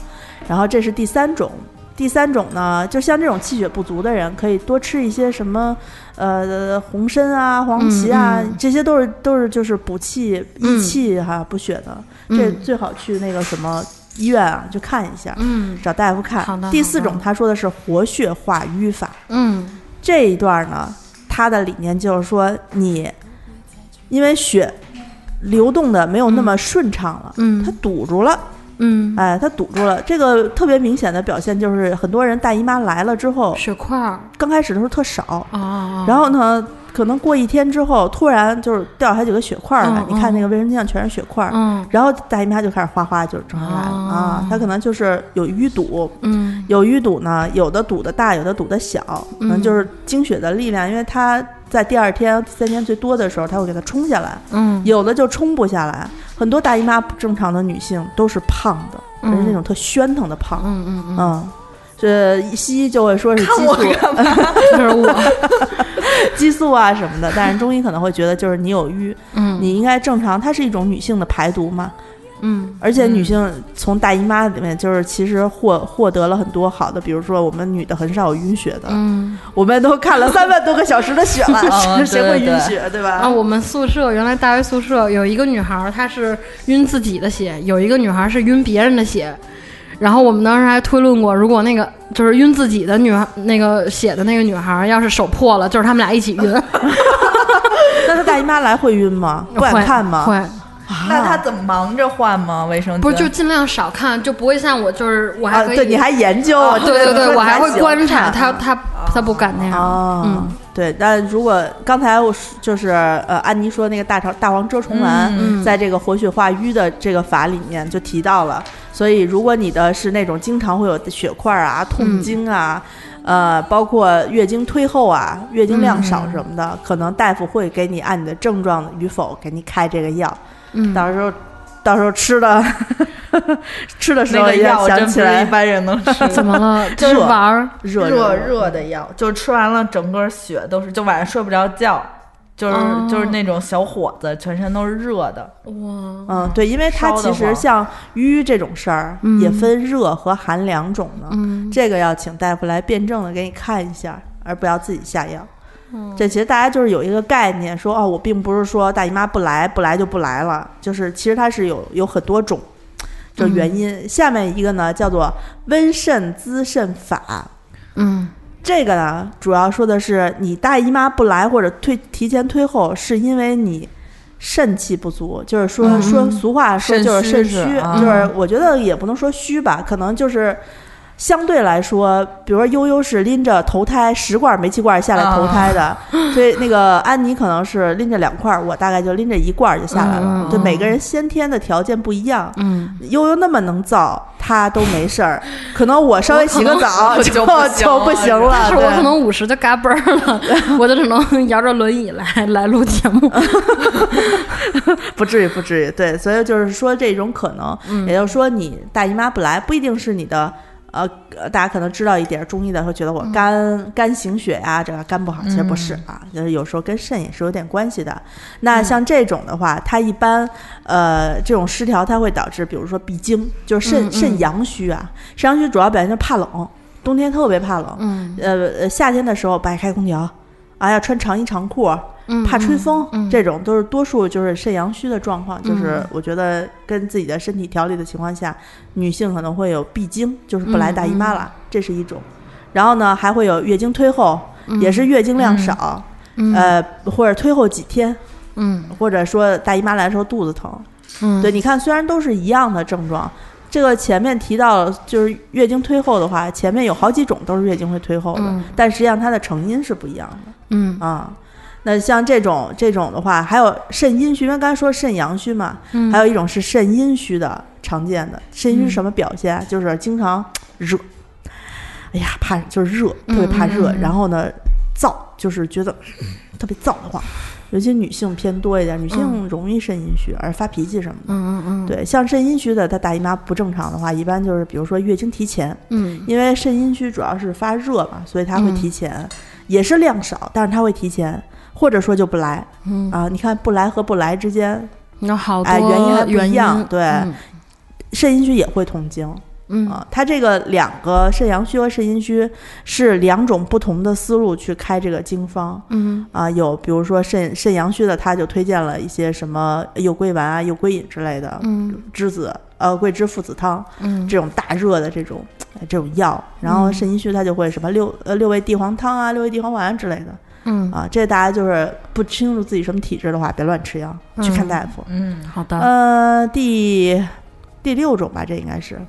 然后这是第三种。第三种呢，就像这种气血不足的人，可以多吃一些什么，呃，红参啊、黄芪啊，嗯嗯这些都是都是就是补气、益嗯气哈、补血的。这嗯最好去那个什么医院啊，去看一下，嗯找大夫看。第四种，他说的是活血化瘀法。嗯这一段呢，他的理念就是说，你因为血流动的没有那么顺畅了，嗯它堵住了。嗯，哎，它堵住了。这个特别明显的表现就是，很多人大姨妈来了之后，血块儿刚开始的时候特少，啊，然后呢，可能过一天之后，突然就是掉下来几个血块儿来，嗯你看那个卫生巾上全是血块儿，嗯。然后大姨妈就开始哗哗就整上来了、哦啊，它可能就是有淤堵，嗯。有淤堵呢，有的堵的大，有的堵的小，可能就是经血的力量，因为它在第二天、第三天最多的时候，它会给它冲下来，嗯。有的就冲不下来。很多大姨妈不正常的女性都是胖的，而是那种特喧腾的胖，嗯嗯嗯，嗯。这西医就会说是激素，(laughs) 就是我，激素啊什么的，但是中医可能会觉得就是你有瘀，嗯你应该正常，它是一种女性的排毒嘛，嗯而且女性从大姨妈里面就是其实获获得了很多好的，比如说我们女的很少有晕血的，嗯我们都看了三万多个小时的血了，(laughs) 嗯谁会晕血，对吧？啊，我们宿舍原来大学宿舍有一个女孩儿，她是晕自己的血，有一个女孩儿是晕别人的血。然后我们当时还推论过，如果那个就是晕自己的女孩，那个血的那个女孩儿要是手破了，就是他们俩一起晕，(laughs) 那她大姨妈来会晕吗？不敢看吗？会，那他怎么忙着换吗？卫生巾不是就尽量少看，就不会像我，就是我啊，还可以，对，你还研究，啊对对对，我还会观察他，他他不敢那样，啊，嗯。对，但如果刚才我说就是呃，安妮说那个大肠大黄遮虫丸，嗯在这个活血化瘀的这个法里面就提到了，所以如果你的是那种经常会有血块啊、痛经啊。呃，包括月经推后啊、月经量少什么的，可能大夫会给你按你的症状与否给你开这个药。嗯，到时候，到时候吃的 (laughs) 吃的时那个候也药真不是一想起来一般人能吃。(laughs) 怎么了？(laughs) 就是热玩儿，热热热热的药，就是吃完了整个血都是，就晚上睡不着觉，就是、哦就是那种小伙子，全身都是热的。哇，嗯，对，因为它其实像瘀这种事儿，嗯也分热和寒两种呢。嗯这个要请大夫来辩证的给你看一下，而不要自己下药。嗯这其实大家就是有一个概念，说哦，我并不是说大姨妈不来，不来就不来了，就是其实它是有有很多种，这原因。下面一个呢叫做温肾滋肾法，嗯这个呢主要说的是你大姨妈不来或者推提前推后，是因为你。肾气不足，就是说、嗯说俗话说就是肾虚是虚，啊就是我觉得也不能说虚吧，可能就是相对来说，比如说悠悠是拎着头胎十罐煤气罐下来投胎的，(laughs) 所以那个安妮可能是拎着两罐儿，我大概就拎着一罐儿就下来了。就每个人先天的条件不一样，嗯，悠悠那么能造，她都没事儿，(laughs) 可能我稍微洗个澡就 (laughs) 就不行了。但是我可能五十就嘎嘣儿了，我就只能摇着轮椅来来录节目。不至于，不至于。对，所以就是说这种可能，嗯也就是说你大姨妈不来，不一定是你的。呃，呃大家可能知道一点儿中医的会觉得我嗯肝、肝行血呀、这个肝不好，其实不是啊，就是有时候跟肾也是有点关系的。那像这种的话，它一般呃这种失调，它会导致比如说闭经，就是肾、肾阳虚啊。肾阳虚主要表现就是怕冷，冬天特别怕冷。嗯呃呃，夏天的时候不爱开空调，啊要穿长衣长裤，嗯，怕吹风，嗯这种都是多数就是肾阳虚的状况。就是嗯我觉得跟自己的身体调理的情况下，女性可能会有闭经，就是不来大姨妈了，这是一种。然后呢，还会有月经推后，也是月经量少，嗯呃，或者推后几天，嗯或者说大姨妈来的时候肚子疼。嗯，对，你看，虽然都是一样的症状。这个前面提到，就是月经推后的话，前面有好几种都是月经会推后的，嗯但实际上它的成因是不一样的。嗯啊。那像这种这种的话，还有肾阴虚，因为刚才说肾阳虚嘛，嗯还有一种是肾阴虚的常见的。肾阴虚什么表现啊？就是经常热，哎呀，怕就是热，特别怕热，然后呢燥，就是觉得特别燥的慌。尤其女性偏多一点，女性容易肾阴虚，而发脾气什么的。嗯嗯嗯，对，像肾阴虚的，她大姨妈不正常的话，一般就是比如说月经提前，嗯。因为肾阴虚主要是发热嘛，所以它会提前，也是量少，但是它会提前，或者说就不来嗯，啊。你看不来和不来之间，有好多哎原因还不一样对嗯。肾阴虚也会痛经嗯啊。它这个两个肾阳虚和肾阴虚是两种不同的思路去开这个经方嗯啊。有比如说肾肾阳虚的，他就推荐了一些什么右归丸啊、右归饮之类的，嗯栀子呃桂枝附子汤。嗯这种大热的这种呃这种药，然后肾阴虚他就会什么六呃六味地黄汤啊、六味地黄丸之类的嗯，啊。这大家就是不清楚自己什么体质的话，别乱吃药，去看大夫。嗯，好的，呃，第第六种吧，这应该是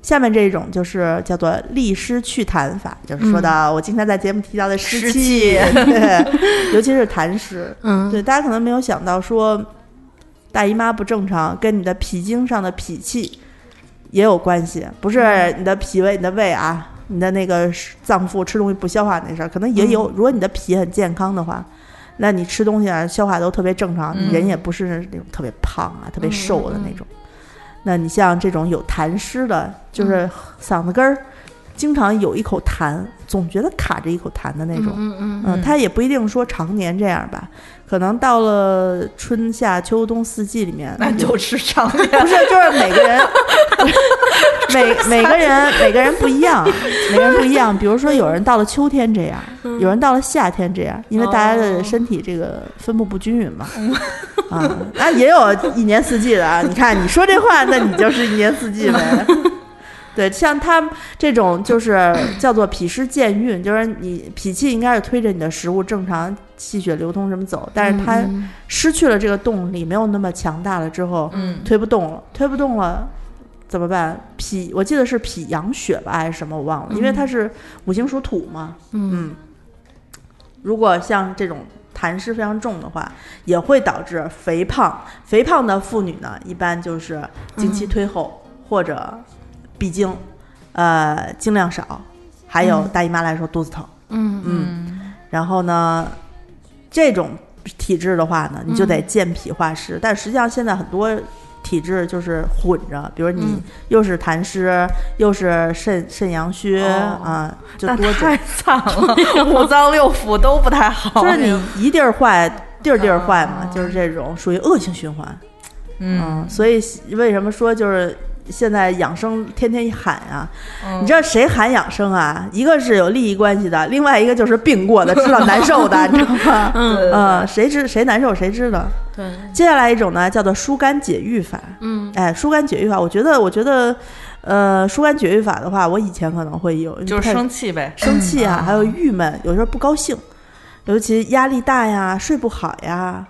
下面这一种就是叫做利湿祛痰法，就是说到我经常在节目提到的湿气，对，尤其是痰湿。嗯，对，大家可能没有想到说，大姨妈不正常跟你的脾经上的脾气也有关系，不是你的脾胃、你的胃啊，你的那个脏腑吃东西不消化那事儿，可能也有。如果你的脾很健康的话，那你吃东西啊消化都特别正常，你人也不是那种特别胖啊、特别瘦的那种。那你像这种有痰湿的，就是嗓子根儿经常有一口痰，总觉得卡着一口痰的那种，嗯嗯。嗯，它也不一定说常年这样吧，可能到了春夏秋冬四季里面，那就是常年不是就是每个人，(laughs) 每每个人每个人不一样，(laughs) 每个人不一样。比如说有人到了秋天这样，有人到了夏天这样，因为大家的身体这个分布不均匀嘛。啊，那也有一年四季的啊。你看你说这话，那你就是一年四季呗。(laughs) 对，像他这种就是 (coughs) 叫做脾湿健运，就是你脾气应该是推着你的食物正常气血流通什么走，但是它失去了这个动力，没有那么强大了之后，嗯，推不动了，推不动了怎么办？脾我记得是脾阳血吧，还是什么我忘了，因为它是五行属土嘛，嗯，如果像这种痰湿非常重的话，也会导致肥胖。肥胖的妇女呢，一般就是经期推后、或者闭经，呃，经量少，还有大姨妈来说肚子疼。嗯嗯，然后呢，这种体质的话呢，你就得健脾化湿。但实际上现在很多体质就是混着，比如你又是痰湿，又是肾肾阳虚、哦啊，就多种太惨了，(laughs) 五脏六腑都不太好。就是你一地儿坏，地儿地儿坏嘛，就是这种属于恶性循环。嗯，嗯，所以为什么说就是现在养生天天喊啊？嗯你知道谁喊养生啊？一个是有利益关系的，另外一个就是病过的，(laughs) 知道难受的，(laughs) 你知道吗？嗯嗯，谁知谁难受谁知道。对，接下来一种呢，叫做疏肝解郁法。嗯哎，疏肝解郁法，我觉得，我觉得，呃，疏肝解郁法的话，我以前可能会有，就是生气呗。生气啊，嗯还有郁闷，有时候不高兴，尤其压力大呀，睡不好呀，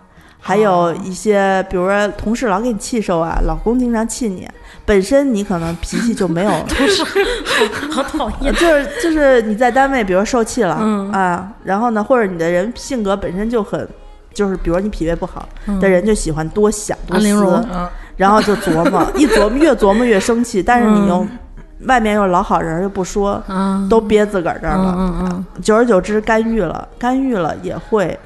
还有一些，比如说同事老给你气受啊，老公经常气你，本身你可能脾气就没有，(laughs) 好讨呃厌。(laughs) 就是就是你在单位，比如受气了、嗯。啊，然后呢，或者你的人性格本身就很。就是比如说你脾胃不好的人，就喜欢多想多思，然后就琢磨，(laughs) 一琢磨越琢磨越生气，但是你又、外面又老好人又不说，嗯，都憋自个儿这儿了，嗯嗯。久而久之干预了，干预了也会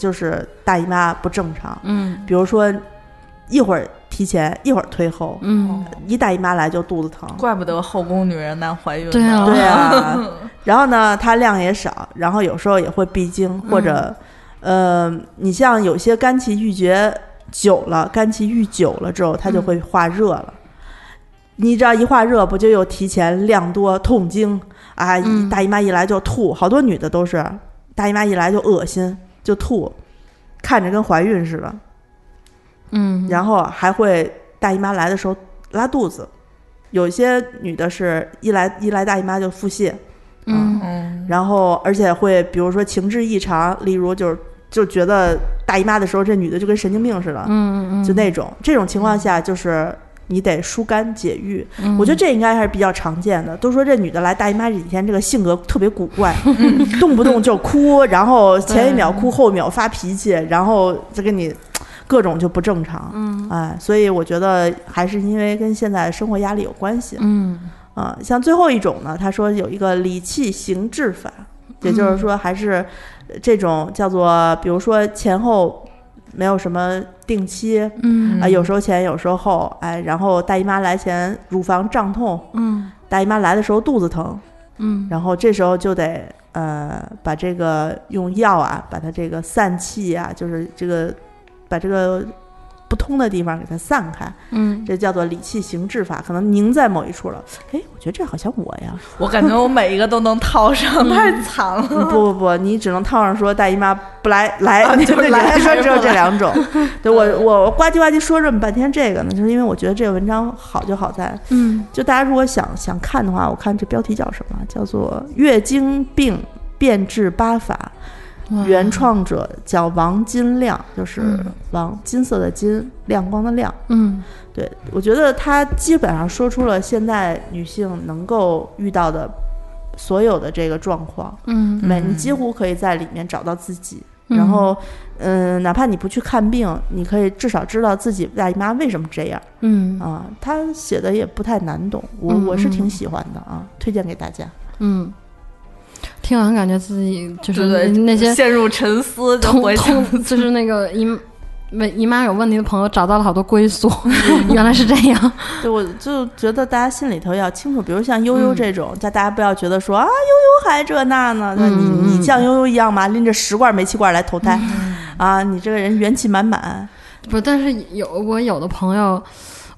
就是大姨妈不正常，嗯。比如说一会儿提前，一会儿推后，嗯。一大姨妈来就肚子疼，怪不得后宫女人难怀孕。对啊。对啊，(laughs) 然后呢，它量也少，然后有时候也会闭经，或者，呃，你像有些肝气郁结久了，肝气郁久了之后，它就会化热了。你只要一化热，不就又提前量多、痛经？啊？大姨妈一来就吐，好多女的都是大姨妈一来就恶心就吐，看着跟怀孕似的。嗯，然后还会大姨妈来的时候拉肚子，有些女的是一来一来大姨妈就腹泻，嗯嗯，然后而且会比如说情志异常，例如就是就觉得大姨妈的时候这女的就跟神经病似的，嗯嗯，就那种这种情况下就是。你得疏肝解郁，嗯我觉得这应该还是比较常见的。都说这女的来大姨妈这几天，这个性格特别古怪，动不动就哭，然后前一秒哭，后一秒发脾气，然后再跟你各种就不正常。嗯哎，所以我觉得还是因为跟现在生活压力有关系。嗯啊，像最后一种呢，他说有一个理气行滞法，也就是说还是这种叫做，比如说前后没有什么定期啊、嗯有时候前有时候后，哎，然后大姨妈来前乳房胀痛，嗯。大姨妈来的时候肚子疼，嗯。然后这时候就得呃把这个用药啊，把它这个散气啊，就是这个把这个不通的地方给它散开，嗯，这叫做理气行滞法，可能凝在某一处了。哎，我觉得这好像我呀。我感觉我每一个都能套上，(laughs) 太惨了。嗯不不不，你只能套上说大姨妈不来来，(laughs) 你就来来说只有这两种。(laughs) 对我我我呱唧呱唧说这么半天这个呢，就是因为我觉得这个文章好就好在，嗯就大家如果想想看的话，我看这标题叫什么？叫做《月经病变治八法》。原创者叫王金亮，就是嗯王金色的金，亮光的亮。嗯对我觉得他基本上说出了现在女性能够遇到的所有的这个状况，嗯每你几乎可以在里面找到自己。嗯然后，嗯、哪怕你不去看病，你可以至少知道自己大姨妈为什么这样嗯啊。他写的也不太难懂，我嗯我是挺嗯喜欢的啊，推荐给大家。嗯，听完感觉自己就是那些陷入沉思，就通回想通 (laughs) 就是那个姨没姨妈有问题的朋友找到了好多归宿，(laughs) 原来是这样。(laughs) 对，我就觉得大家心里头要清楚，比如像悠嗯悠这种，叫、大家不要觉得说啊，悠悠还这那呢，那你嗯你像悠悠一样吗？拎着十罐煤气罐来投胎，啊，你这个人元气满满。不，但是有我有的朋友，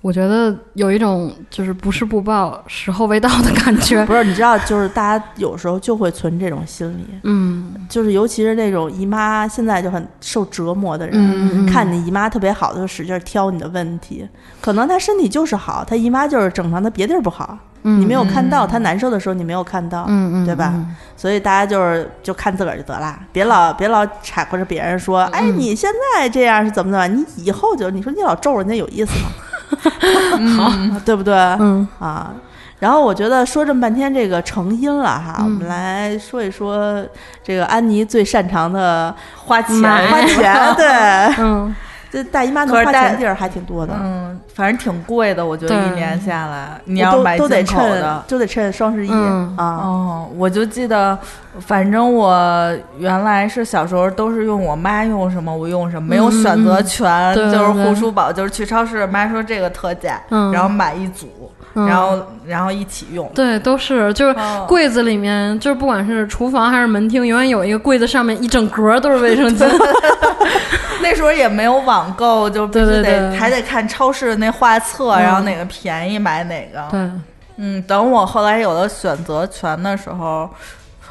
我觉得有一种就是不是不报，时候未到的感觉。(laughs) 不是，你知道，就是大家有时候就会存这种心理，嗯就是尤其是那种姨妈现在就很受折磨的人，嗯，看你姨妈特别好，就使劲挑你的问题。可能她身体就是好，她姨妈就是正常，她别地儿不好，你没有看到，她难受的时候你没有看到，嗯嗯，对吧？嗯所以大家就是就看自个儿就得了，别老别老掺和着别人说，哎，嗯你现在这样是怎么怎么，你以后就你说你老咒人家有意思吗？(laughs) 好，对不对？嗯。啊。然后我觉得说这么半天这个成因了哈，嗯。我们来说一说这个安妮最擅长的花钱。花钱，对，嗯这大姨妈能花钱地儿还挺多的，嗯，反正挺贵的，我觉得一年下来，你要买都都得进口趁的。都得趁双十一嗯啊。哦，我就记得，反正我原来是小时候都是用我妈用什么我用什么，没有选择权，对就是护舒宝，就是去超市，妈说这个特价，嗯然后买一组，嗯然后然后一起用。对，都是就是哦柜子里面，就是不管是厨房还是门厅，永远有一个柜子上面一整格都是卫生巾。(laughs) 那时候也没有网购，就必须得对对对还得看超市那画册，嗯然后哪个便宜买哪个。对，嗯，等我后来有了选择权的时候，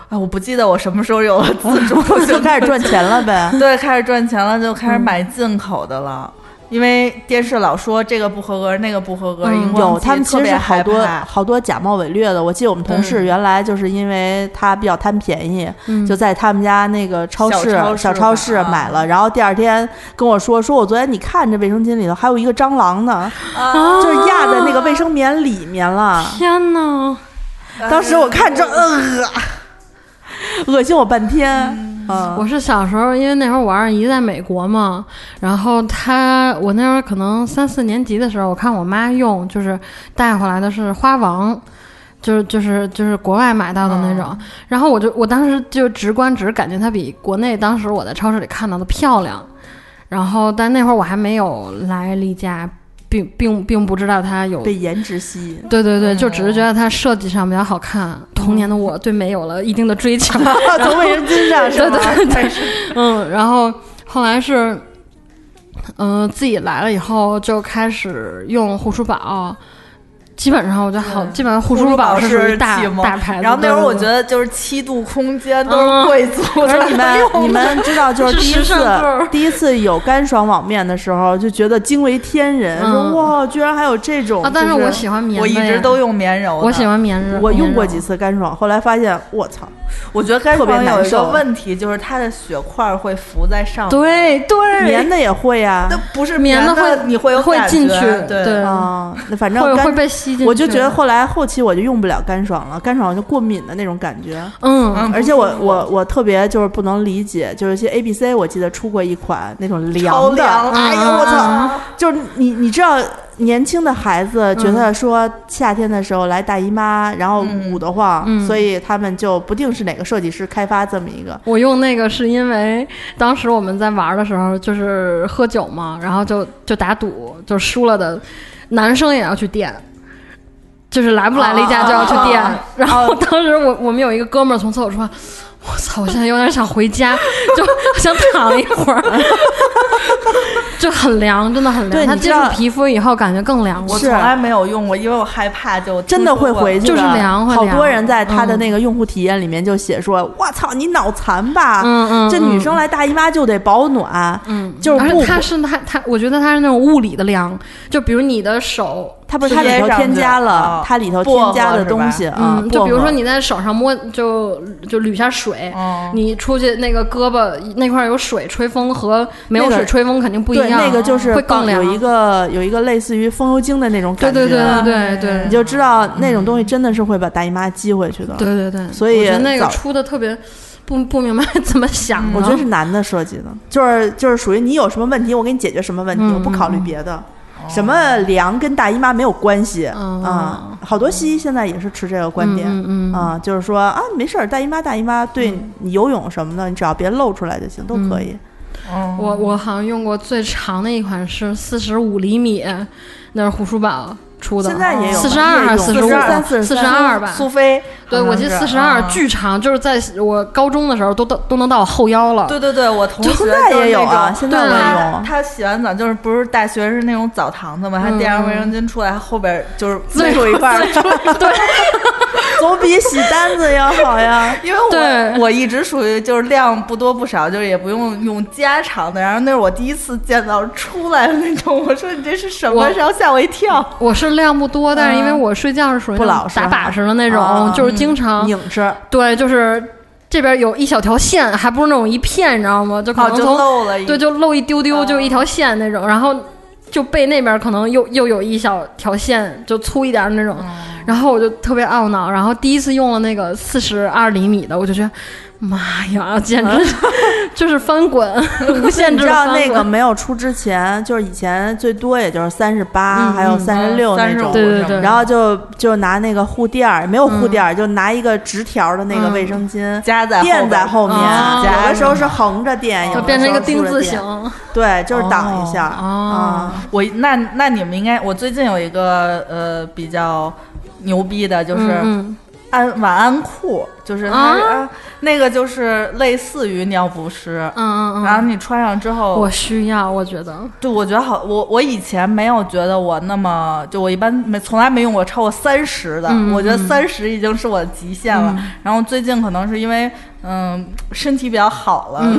哎，我不记得我什么时候有了自主，(laughs) 就开始赚钱了呗。对，开始赚钱了，就开始买进口的了。因为电视老说这个不合格，那个不合格，嗯有，他们其实好多好多假冒伪劣的。我记得我们同事嗯原来就是因为他比较贪便宜，嗯就在他们家那个超市小超市买了，然后第二天跟我说，说我昨天你看这卫生巾里头还有一个蟑螂呢，啊就是压在那个卫生棉里面了。天哪！当时我看着，呃，恶心我半天。嗯，我是小时候，因为那会儿我二姨在美国嘛，然后她我那会儿可能三四年级的时候，我看我妈用，就是带回来的是花王。就是就是就是国外买到的那种，然后我就我当时就直观只是感觉它比国内当时我在超市里看到的漂亮，然后但那会儿我还没有来例假，并并并不知道它有被颜值吸引。对对对，就只是觉得它设计上比较好看。童年的我对美有了一定的追求，从卫生巾上是对吗？对对，嗯，然后后来是，嗯、自己来了以后就开始用护舒宝。基本上我觉得好，基本上护护舒宝宝是大大牌子。然后那会儿我觉得得就是七度空间都嗯。是贵族 (laughs) 你们你们知道，就是第一次 (laughs) 第一次有干爽网面的时候，就觉得惊为天人，嗯。说哇，居然还有这种。啊，但是我喜欢棉的我一直都用棉柔的。我喜欢棉柔，我用过几次干爽，后来发现我操，我觉得干特别爽有一个问题，就是它的血块会浮在上面。(laughs) 对对，棉的也会呀那不是棉的的会你会有感会进觉去，对。对，啊，那反正会。被吸进去。我就觉得后来后期我就用不了干爽了，干爽就过敏的那种感觉，嗯嗯而且我我我特别就是不能理解，就是一些 A B C 我记得出过一款那种凉的，凉，哎呦我操！就是你你知道年轻的孩子觉得说夏天的时候来大姨妈，然后捂得慌，嗯所以他们就不定是哪个设计师开发这么一个。我用那个是因为当时我们在玩的时候就是喝酒嘛，然后就就打赌，就输了的男生也要去垫。就是来不来例假就要去垫，然后当时我我们有一个哥们儿从厕所出来，我操！我现在有点想回家，(laughs) 就想躺一会儿，(laughs) 就很凉，真的很凉。它接对你知道触皮肤以后感觉更凉。是。我从来没有用过，因为我害怕就真的会回去，就是凉快凉。好多人在他的嗯。那个用户体验里面就写说：“我操，你脑残吧？嗯嗯，这女生来大姨妈就得保暖，嗯，就是不而且它是他他，我觉得他是那种物理的凉，就比如你的手它不是它里头添加了它里头添加的东西啊，嗯，就比如说你在手上摸，就就捋下水，你出去那个胳膊那块有水吹风和没有水吹风肯定不一样，那个就是会更凉。有一个有一个类似于风油精的那种感觉，对对对对对，你就知道那种东西真的是会把大姨妈激回去的。对对对，所以那个出的特别不不明白 (laughs) 怎么想。我觉得是男的设计的，就是就是属于你有什么问题，我给你解决什么问题，我不考虑别的。什么凉跟大姨妈没有关系啊？好多西医现在也是持这个观点啊，就是说啊，没事儿，大姨妈大姨妈对你游泳什么的，你只要别露出来就行，都可以。我我好像用过最长的一款是四十五厘米，那是护舒宝。出的现在也有四十二还是四十五？四十二吧。苏菲，对我记得四十二巨长，就是在我高中的时候都到都能到我后腰了。对对对，我同学现在也有啊，现在也有。他洗完澡就是不是大学是那种澡堂子嘛，他垫上卫生巾出来，后边就是最后一块，(laughs) 对，(laughs) 总比洗单子要好呀。因为我我一直属于就是量不多不少，就是也不用用加长的。然后那是我第一次见到出来的那种，我说你这是什么？然后吓我一跳。我是。量不多，但是因为我睡觉是属于不老实打把式的那种，就是经常拧着。对，就是这边有一小条线，还不是那种一片，你知道吗？就可能从对就漏一丢丢，就一条线那种。然后就背那边可能又又有一小条线，就粗一点那种。然后我就特别懊恼。然后第一次用了那个四十二厘米的，我就觉得。妈呀，简直 (laughs) 就是翻滚，(laughs) 无限制。你知道那个没有出之前，就是以前最多也就是三十八，还有三十六那种。对对对。然后就就拿那个护垫儿，没有护垫儿，就拿一个直条的那个卫生巾夹在垫在后面。有的时候是横着垫，有的变成一个丁字形。对，就是挡一下。啊，我那那你们应该，我最近有一个呃比较牛逼的，就是安晚安裤。就是啊，那个就是类似于尿不湿，嗯嗯嗯，然后你穿上之后，我需要，我觉得，对，我觉得好，我我以前没有觉得我那么，就我一般没从来没用过超过三十的，我觉得三十已经是我的极限了。然后最近可能是因为嗯身体比较好了，(laughs)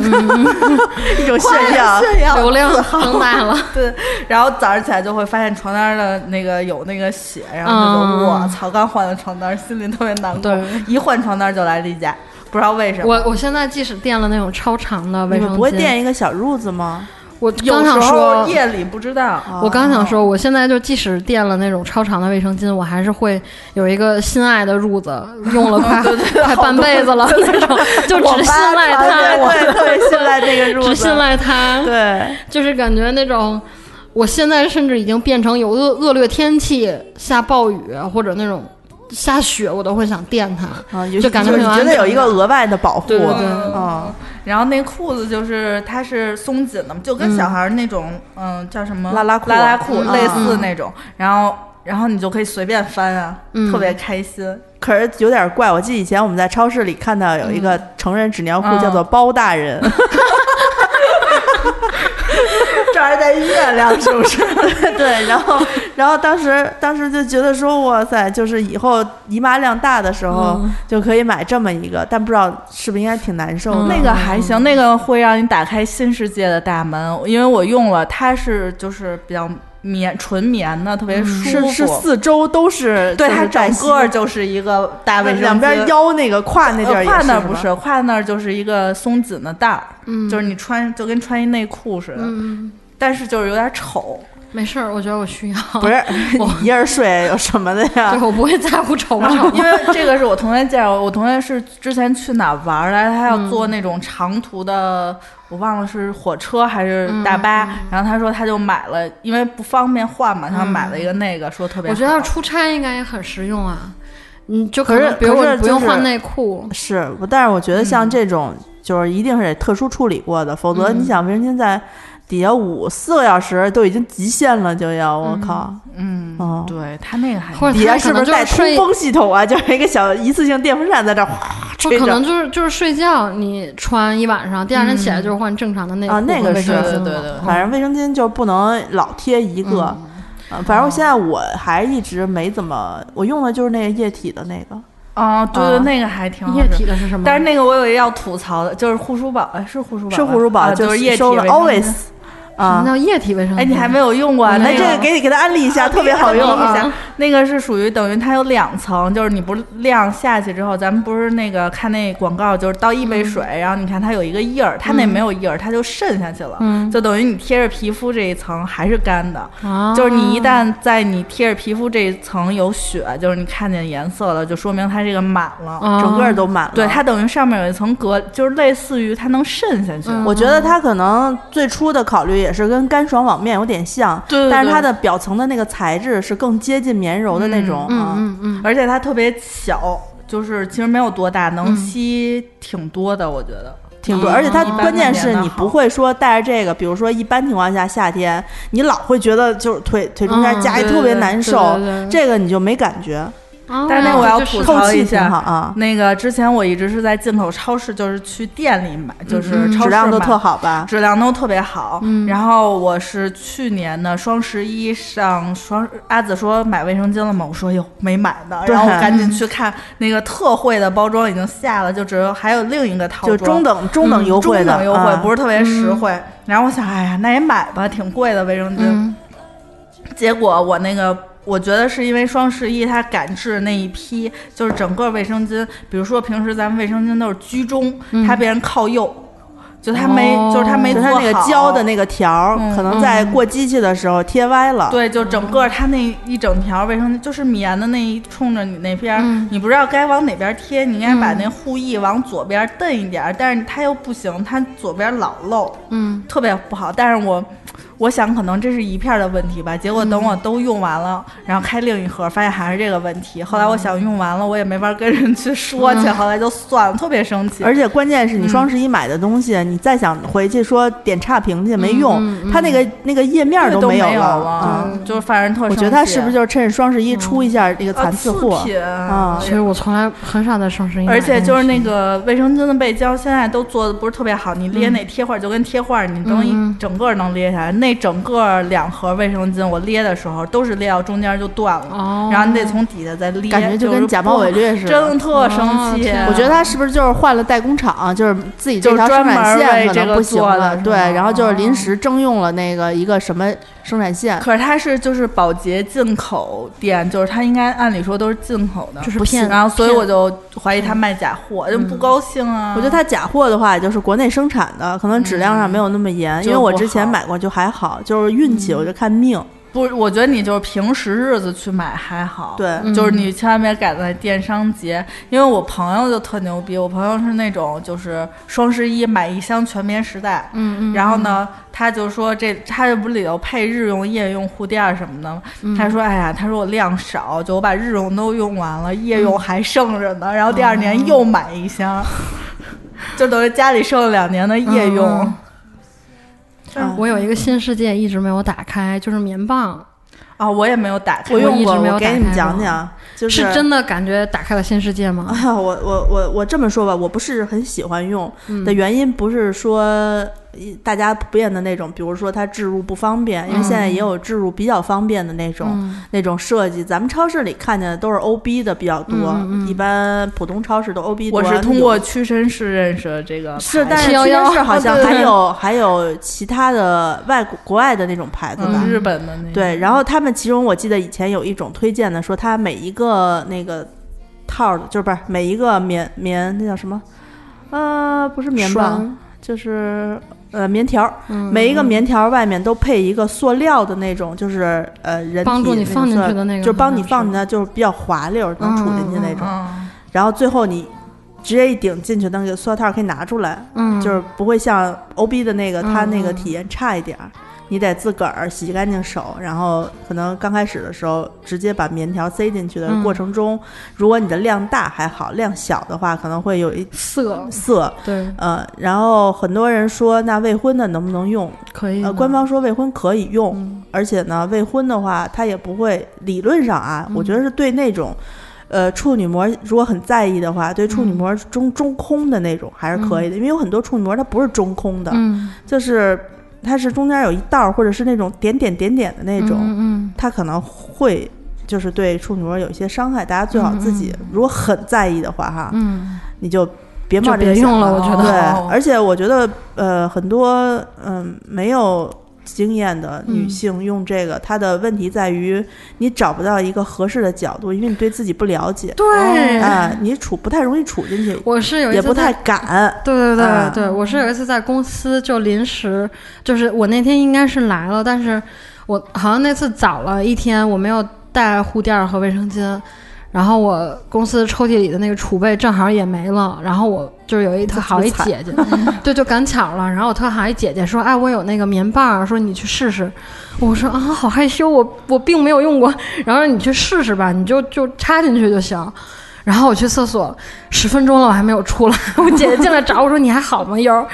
一种炫耀，(laughs) 炫耀，流量增大了，(laughs) 对。然后早上起来就会发现床单的那个有那个血，然后就我操，刚换了床单，心里特别难过。一换床单就。来例假，不知道为什么。我我现在即使垫了那种超长的卫生巾，不会垫一个小褥子吗？我刚想说夜里不知道。我刚想说，我现在就即使垫了那种超长的卫生巾，我还是会有一个心爱的褥子，(laughs) 用了快快半辈子了那种，就只信赖它。我也特别信赖这个褥子，(laughs) 只信赖它。对，就是感觉那种，我现在甚至已经变成有恶恶劣天气下暴雨或者那种。下雪我都会想垫它，啊，就感觉觉得有一个额外的保护，对对对，嗯。然后那裤子就是它是松紧的，就跟小孩那种，嗯，叫什么？拉拉裤，拉拉裤类似那种。然后，然后你就可以随便翻啊，特别开心。可是有点怪，我记得以前我们在超市里看到有一个成人纸尿裤，叫做包大人。这 (laughs) 还在月亮是不是？(laughs) 对，然后，(laughs) 然后当时，当时就觉得说，哇塞，就是以后姨妈量大的时候就可以买这么一个，但不知道是不是应该挺难受。那个还行，那个会让你打开新世界的大门，因为我用了，它是就是比较棉纯棉的，特别舒服。是是，四周都是，对，它整个就是一个大卫生两边腰那个胯那地儿胯那不是，胯那就是一个松紧的带儿，就是你穿就跟穿一内裤似的。但是就是有点丑，没事儿，我觉得我需要。不是 (laughs) 你一人睡有什么的呀？(laughs) 我不会在乎丑不丑，(laughs) 因为这个是我同学介绍。我同学是之前去哪玩来，他要坐那种长途的，我忘了是火车还是大巴。然后他说他就买了，因为不方便换嘛，他买了一个那个，说特别。我觉得出差应该也很实用啊。嗯，就可是比如说不用换内裤，是，但是我觉得像这种就是一定是得特殊处理过的，否则你想卫生巾在。底下捂四个小时都已经极限了，就要我靠，嗯，哦，对他那个还底下是不是带通风系统啊？(laughs) 就是一个小一次性电风扇在这哗吹可能就是就是睡觉你穿一晚上，第二天起来就是换正常的内裤。啊，那个是对对对，反正卫生巾就不能老贴一个。啊，反正我现在我还一直没怎么，我用的就是那个液体的那个。哦，对对，那个还挺好。液体的是什么？但是那个我有一要吐槽的，就是护舒宝，哎，是护舒宝，是护舒宝，就是液体 always。啊。叫液体卫生巾？哎，你还没有用过？那那这个给你给他安利一下，特别好用啊。。那个是属于等于它有两层，就是你不是量下去之后，咱们不是那个看那广告，就是倒一杯水，然后你看它有一个印儿，它那没有印儿，它就渗下去了，嗯就等于你贴着皮肤这一层还是干的。啊，就是你一旦在你贴着皮肤这一层有血，就是你看见颜色了，就说明它这个满了。啊整个都满了。对，它等于上面有一层隔，就是类似于它能渗下去。嗯我觉得它可能最初的考虑也是跟干爽网面有点像，对对对但是它的表层的那个材质是更接近绵柔的那种嗯啊。嗯嗯，而且它特别小，就是其实没有多大，能吸挺多的，我觉得。挺多，嗯而且它关键是你不会说带着这个，比如说一般情况下夏天，你老会觉得就是腿腿中间嗯夹一特别难受这个你就没感觉，啊但是那我要吐槽一下。啊，那个之前我一直是在进口超市，就是去店里买，就是质量都特好吧？质量都特别好。嗯然后我是去年的双十一上双，阿紫说买卫生巾了吗？我说哟没买呢，然后我 (laughs) 赶紧去看那个特惠的包装已经下了，就只有还有另一个套装，就中等中等优惠的中等优惠，啊不是特别实惠。然后我想，哎呀，那也买吧，挺贵的卫生巾。嗯结果我那个，我觉得是因为双十一它赶制那一批，就是整个卫生巾，比如说平时咱们卫生巾都是居中，它变成靠右，就它没，哦。就是它没做就它那个胶的那个条儿，嗯可能在过机器的时候贴歪了。对，就整个它那一整条卫生巾就是棉的那一冲着你那边你不知道该往哪边贴，你应该把那护翼往左边蹬一点儿，但是它又不行，它左边老漏，嗯。特别不好。但是我我想可能这是一片儿的问题吧，结果等我都用完了，然后开另一盒，发现还是这个问题。后来我想用完了，我也没法跟人去说去，后来就算了，特别生气。而且关键是你双十一买的东西，你再想回去说点差评去没用，嗯嗯它那个那个页面都没有有了。嗯，就是反正特生气。我觉得他是不是就是趁双十一出一下这个啊残次货啊其实我从来很少在双十一买而，且就是那个卫生巾的背胶，现在都做的不是特别好，你捏那贴画就跟贴画，你能一嗯整个能列下来。那整个两盒卫生巾，我列的时候都是列到中间就断了，哦。然后你得从底下再裂，感觉就跟假冒伪劣似的。真的特生气。哦我觉得他是不是就是换了代工厂，就是自己这条生产专门为这个线可能不行了，对，然后就是临哦时征用了那个一个什么生产线，可是它是就是保洁进口店，就是它应该按理说都是进口的，就是骗然后所以我就怀疑他卖假货，就不高兴啊。我觉得它假货的话，也就是国内生产的，可能质量上没有那么严，嗯因为我之前买过就还好，就是运气，我就看命。不，我觉得你就是平时日子去买还好，对就是你千万别赶在电商节，因为我朋友就特牛逼，我朋友是那种就是双十一买一箱全棉时代，嗯嗯，然后呢，他就说这他这不里头配日用、夜用护垫什么的吗？嗯他说哎呀，他说我量少，就我把日用都用完了，夜用还剩着呢，然后第二年又买一箱，就等于家里剩了两年的夜用。我有一个新世界一直没有打开，就是棉棒，啊，我也没有打开，我用过，一直没有我给你们打开讲讲，就是真的感觉打开了新世界吗？(laughs) 啊，我我我我这么说吧，我不是很喜欢用嗯。的原因，不是说一大家普遍的那种，比如说它置入不方便，因为现在也有置入比较方便的那种、嗯那种设计。咱们超市里看见的都是 OB 的比较多，嗯嗯嗯一般普通超市都 OB 多。我是通过屈臣氏认识的这个，是，但是屈臣氏好像对还有还有其他的外国国外的那种牌子吧。嗯日本的那个对，然后他们其中我记得以前有一种推荐的，说它每一个那个套儿的，就是不是每一个棉棉那叫什么？呃，不是棉棒，就是呃棉条每一个棉条儿外面都配一个塑料的那种，就是呃人体帮助你放进那种塑去的那个就是帮你放进去，就是比较滑溜，能杵进去那种。嗯，然后最后你直接一顶进去，那个塑料套儿可以拿出来，嗯，就是不会像 OB 的那个，它那个体验差一点儿。你得自个儿洗干净手，然后可能刚开始的时候直接把棉条塞进去的嗯过程中，如果你的量大还好，量小的话可能会有一涩，涩。对，呃，然后很多人说那未婚的能不能用？呃，可以呃。官方说未婚可以用，嗯而且呢，未婚的话它也不会，理论上啊，我觉得是对那种。呃，处女膜如果很在意的话，对处女膜中、中空的那种还是可以的，因为有很多处女膜它不是中空的，嗯，就是它是中间有一道儿，或者是那种点点点点的那种，嗯嗯它可能会就是对处女膜有一些伤害。大家最好自己、如果很在意的话哈，嗯。你就别冒这个险用了我觉得。对哦，而且我觉得呃很多嗯、没有经验的女性用这个，她的问题在于你找不到一个合适的角度，因为你对自己不了解，对，啊，你处不太容易处进去，我是有一次也不太敢。对对对、啊对，我是有一次在公司就临时，就是我那天应该是来了，但是我好像那次早了一天，我没有带护垫儿和卫生巾，然后我公司抽屉里的那个储备正好也没了，然后我就是有一特好一姐姐，(laughs) 对，就赶巧了，然后我特好一姐姐说，哎，我有那个棉棒，说你去试试，我说啊，好害羞，我我并没有用过，然后说你去试试吧，你就 (laughs) 就插进去就行。然后我去厕所十分钟了，我还没有出来。我姐姐进来找 (laughs) 我说：“你还好吗，优儿？”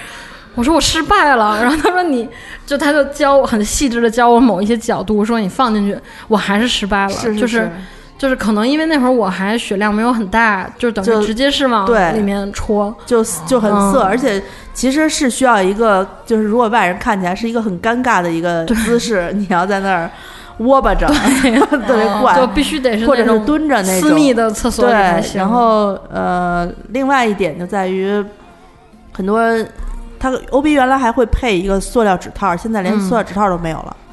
我说：“我失败了。”然后她说：“你就她就教我很细致的教我某一些角度，说你放进去，我还是失败了。是是就是就是可能因为那会儿我还血量没有很大，就等就于直接是往对里面戳。就就很涩，嗯而且其实是需要一个，就是如果外人看起来是一个很尴尬的一个姿势，你要在那儿窝巴着，特别怪，就必须得是或者是蹲着那种私密的厕所里对，然后呃，另外一点就在于很多它 OB 原来还会配一个塑料指套，现在连嗯塑料指套都没有了，嗯，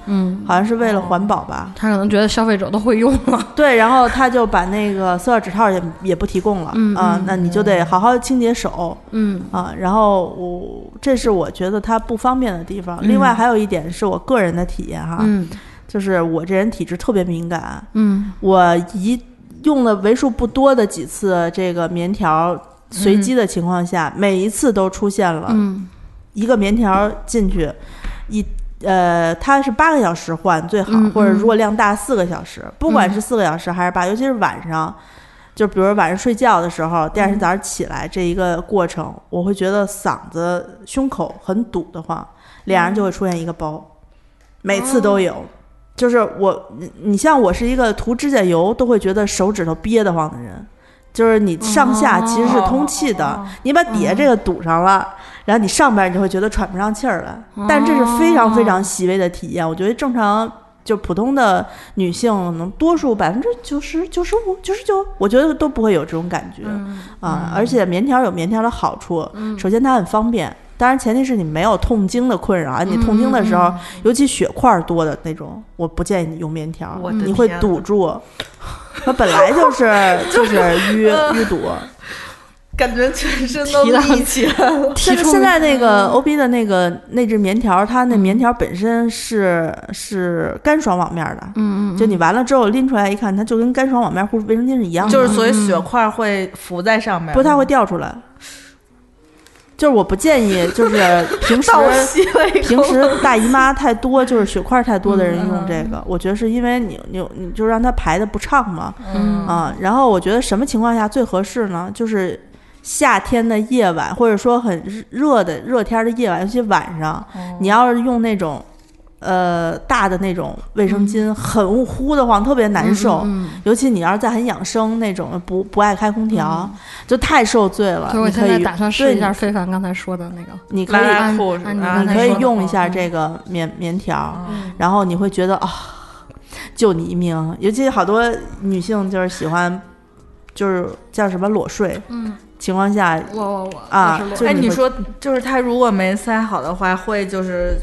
好像是为了环保吧。他可能觉得消费者都会用了。(laughs) 对，然后他就把那个塑料纸套也也不提供了、嗯嗯，啊那你就得好好清洁手。嗯。啊。然后我这是我觉得它不方便的地方。嗯。另外还有一点是我个人的体验哈，嗯。就是我这人体质特别敏感，嗯。我一用了为数不多的几次这个棉条，随机的情况下，每一次都出现了嗯。一个棉条进去，一呃，它是八个小时换最好，嗯或者嗯如果量大四个小时，不管是四个小时还是八，尤其是晚上。就比如晚上睡觉的时候，第二天早上起来这一个过程，我会觉得嗓子、胸口很堵得慌，脸上就会出现一个包，每次都有。就是我，你你像我是一个涂指甲油都会觉得手指头憋得慌的人，就是你上下其实是通气的，你把底下这个堵上了，然后你上边你就会觉得喘不上气儿来。但这是非常非常细微的体验，我觉得正常就普通的女性，能多数百分之九十九十五、九十九，我觉得都不会有这种感觉、啊。而且棉条有棉条的好处，首先它很方便。当然，前提是你没有痛经的困扰啊。你痛经的时候，尤其血块儿多的那种，我不建议你用棉条你会堵住。它本来就是 (laughs) 就是淤 (laughs) 淤堵。感觉全身都提到立起来了。(laughs) 现在现在那个 OB 的那个内置棉条，它那棉条本身是是干爽网面的，嗯嗯，就你完了之后拎出来一看，它就跟干爽网面护卫生巾是一样的，就是所以血块会浮在上面，不太会掉出来。就是我不建议，(laughs) 就是平时平时大姨妈太多，就是血块太多的人用这个，我觉得是因为你你你就让它排的不畅嘛，嗯。啊，然后我觉得什么情况下最合适呢？就是夏天的夜晚，或者说很热的热天的夜晚，尤其晚上，你要是用那种呃大的那种卫生巾，很呼的慌，特别难受。嗯尤其你要是在很养生那种，不不爱开空调，就太受罪了。所以我你可以现在打算试对一下非凡刚才说的那个。你可以你可以用一下嗯这个棉棉条，然后你会觉得啊、救你一命。尤其好多女性就是喜欢，就是叫什么裸睡，嗯，情况下我我我啊哎，你说就是他如果没塞好的话，会就是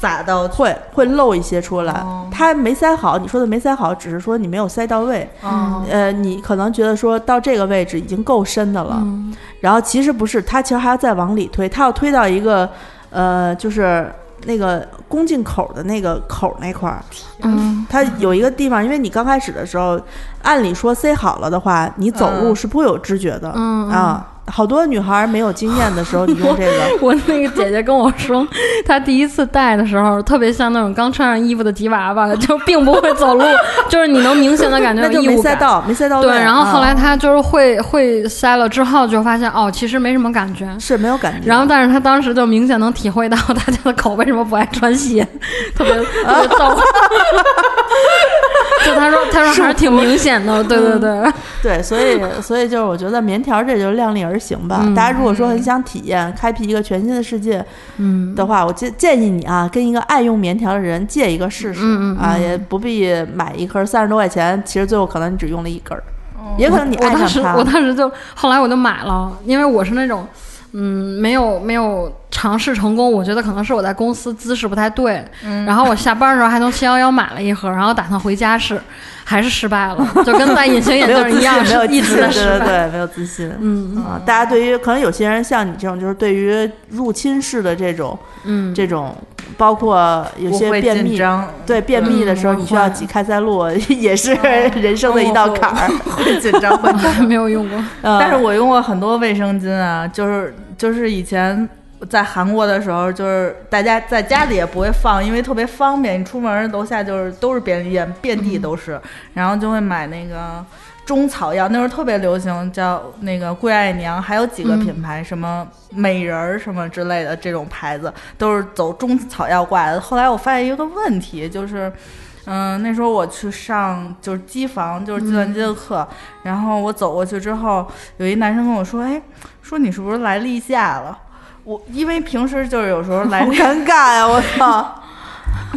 洒到会会漏一些出来。哦它没塞好，你说的没塞好，只是说你没有塞到位。哦呃，你可能觉得说到这个位置已经够深的了，嗯然后其实不是，它其实还要再往里推，它要推到一个呃，就是那个宫颈口的那个口那块儿。嗯它有一个地方，因为你刚开始的时候，按理说塞好了的话，你走路嗯是不会有知觉的、嗯嗯啊。好多女孩没有经验的时候，你用这个，我那个姐姐跟我说，她第一次戴的时候，特别像那种刚穿上衣服的吉娃娃，就并不会走路，就是你能明显的感觉那就有异物感。没塞到，没塞到。对，然后后来啊她就是会会塞了之后，就发现哦，其实没什么感觉。是没有感觉。然后，但是她当时就明显能体会到 (laughs) 大家的口为什么不爱穿鞋，特别特别糟。(laughs) 就他说，他说还是挺明显的，对对对。对，所以所以就是我觉得棉条这就量力而行吧。嗯。大家如果说很想体验、开辟一个全新的世界嗯的话，我建建议你啊，跟一个爱用棉条的人借一个试试、啊，也不必买一根三十多块钱，其实最后可能你只用了一根儿，也可能你我当时爱上它。我当时就后来我就买了，因为我是那种，嗯，没有没有尝试成功，我觉得可能是我在公司姿势不太对，然后我下班的时候还从七幺幺买了一盒，然后打算回家试，还是失败了，就跟戴隐形眼镜一样，没有是一直在自信失败。对对对，没有自信。嗯啊，大家对于可能有些人像你这种，就是对于入侵式的这种嗯，这种，包括有些便秘，对便秘的时候嗯你需要挤开塞露，(laughs) 也是人生的一道坎儿。会紧张 (laughs) 会紧张。没有用过。嗯但是我用过很多卫生巾啊，就是就是以前在韩国的时候，就是大家在家里也不会放，因为特别方便，你出门楼下就是都是便利店，遍地都是，然后就会买那个。中草药那时候特别流行，叫那个贵爱娘，还有几个品牌，什么美人儿什么之类的这种牌子，都是走中草药挂的。后来我发现一个问题，就是，嗯、那时候我去上就是机房，就是计算机的课，然后我走过去之后，有一男生跟我说：“哎，说你是不是来例假了？”我因为平时就是有时候来好尴尬呀！我 (laughs) 操，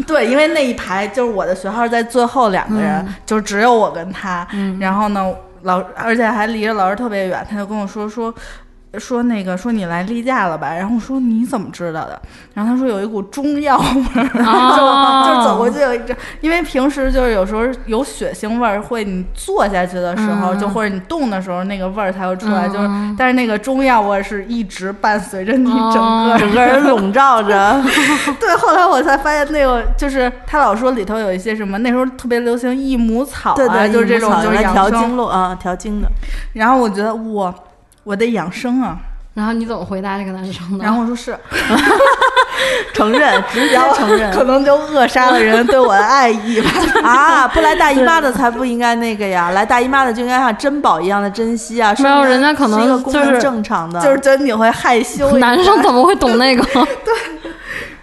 对，因为那一排就是我的学号在最后两个人，就只有我跟他。然后呢，老而且还离着老师特别远，他就跟我说说。说那个说你来例假了吧？然后我说你怎么知道的？然后他说有一股中药味儿，(laughs) 哦就就走过去有一阵，因为平时就是有时候有血腥味儿，会你坐下去的时候，就或者你动的时候，那个味儿才会出来。就是，但是那个中药味儿是一直伴随着你整个哦整个人笼罩着。(laughs) 对，后来我才发现那个就是他老说里头有一些什么，那时候特别流行益母草啊，对对，就是这种就是调经生。络啊，调经的。然后我觉得我我得养生啊，然后你怎么回答这个男生的？然后我说是，(laughs) 承认，直接 (laughs) 承认可能就扼杀了人对我的爱意吧。(laughs) 啊！不来大姨妈的才不应该那个呀，来大姨妈的就应该像珍宝一样的珍惜啊！没有说明人家可能是一个功能就是正常的，就是觉得你会害羞，男生怎么会懂那个？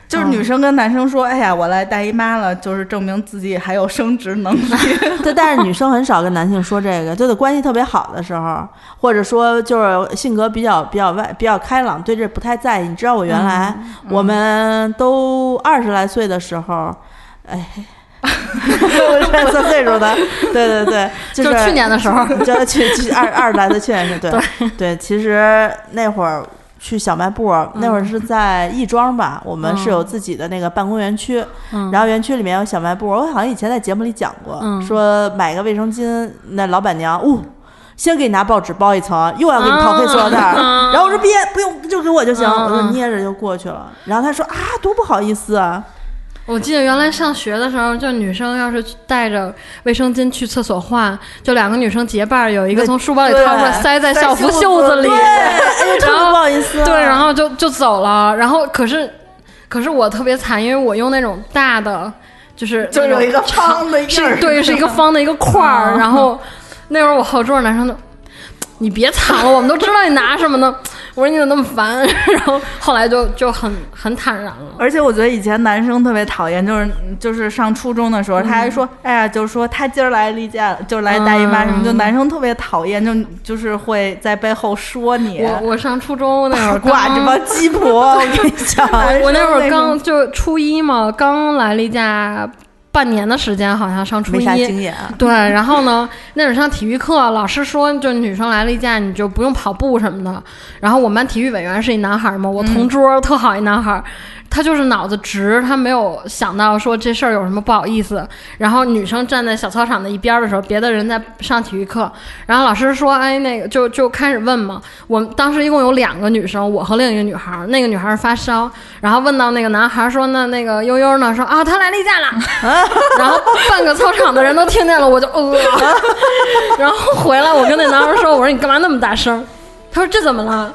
就是女生跟男生说，哎呀，我来大姨妈了，就是证明自己还有生殖能力。(laughs) 对，但是女生很少跟男性说这个，就得关系特别好的时候，或者说就是性格比较比较外比较开朗，对这不太在意。你知道我原来、我们都二十来岁的时候，哎。(laughs) 我是算岁数的，对对对，就是就去年的时候，就去去二二十来岁去年是对 (laughs) 对，其实那会儿去小卖部，那会儿是在亦庄吧，我们是有自己的那个办公园区，嗯。然后园区里面有小卖部，我好像以前在节目里讲过，嗯。说买个卫生巾，那老板娘，呜、先给你拿报纸包一层，又要给你套黑塑料袋儿，啊。(laughs) 然后我说别不用，就给我就行，嗯。我就捏着就过去了。然后他说啊，多不好意思啊，我记得原来上学的时候，就女生要是带着卫生巾去厕所换，就两个女生结伴儿，有一个从书包里掏出来塞在校服袖子里，对，哎呦，特别不好意思啊、对，然后就就走了。然后可是可是我特别惨，因为我用那种大的，就是就有一个长方的印是对，是一个方的一个块儿。然后那会儿我后桌男生就。(tsk) 你别藏了，我们都知道你拿什么呢。我说你怎么那么烦？(laughs) 然后后来就就很很坦然了。而且我觉得以前男生特别讨厌，就是就是上初中的时候，他还说，哎呀，就是说他今儿来例假，就是来大姨妈什么，嗯就男生特别讨厌，就就是会在背后说你。我我上初中那会儿 (laughs) 挂刚这帮鸡婆，我跟你讲，(laughs) 我那会儿刚就初一嘛，刚来例假半年的时间，好像上初没啥经一。验啊。对，然后呢，那会儿上体育课，老师说就女生来例假，你就不用跑步什么的。然后我们班体育委员是一男孩儿嘛，我同桌特好一男孩儿。他就是脑子直，他没有想到说这事儿有什么不好意思。然后女生站在小操场的一边儿的时候，别的人在上体育课，然后老师说：“哎，那个就就开始问嘛。”我们当时一共有两个女生，我和另一个女孩儿，那个女孩儿发烧，然后问到那个男孩儿说：“那那个悠悠呢？”说：“啊，她来例假了。(laughs) ” (laughs) 然后半个操场的人都听见了，我就呃，(laughs) 然后回来我跟那男孩说：“我说你干嘛那么大声？”他说：“这怎么了？”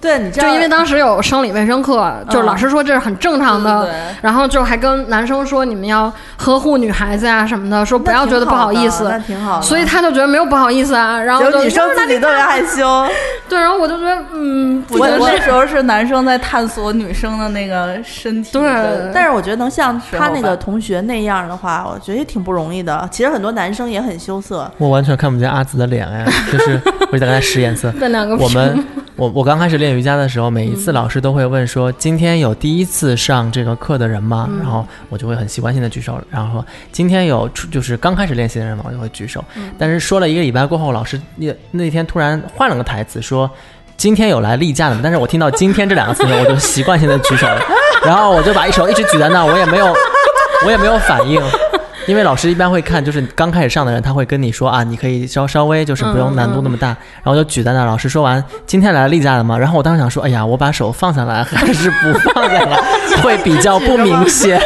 对，你知道，就因为当时有生理卫生课，就是老师说这是很正常的，对对对然后就还跟男生说你们要呵护女孩子呀、什么的，说不要觉得不好意思那。挺好的。所以他就觉得没有不好意思啊，然后就女生自己特别害羞，(laughs) 对，然后我就觉得嗯，不我觉得那时候是男生在探索女生的那个身体，对但是我觉得能像他那个同学那样的话，我觉得也挺不容易的。其实很多男生也很羞涩，我完全看不见阿紫的脸哎，就是我一直在跟他使眼色。(laughs) 那两个我们我我刚开始练瑜伽的时候，每一次老师都会问说，今天有第一次上这个课的人吗？然后我就会很习惯性的举手，然后说今天有就是刚开始练习的人吗？我就会举手。但是说了一个礼拜过后，老师那那天突然换了个台词说。今天有来例假的吗？但是我听到“今天”这两个词呢，我就习惯性的举手了，然后我就把一手一直举在那，我也没有，我也没有反应。因为老师一般会看，就是刚开始上的人，他会跟你说啊，你可以稍稍微就是不用难度那么大，然后就举在那。老师说完，今天来了例假了吗？然后我当时想说，哎呀，我把手放下来 (laughs) (laughs) 还是不放下来，会比较不明显。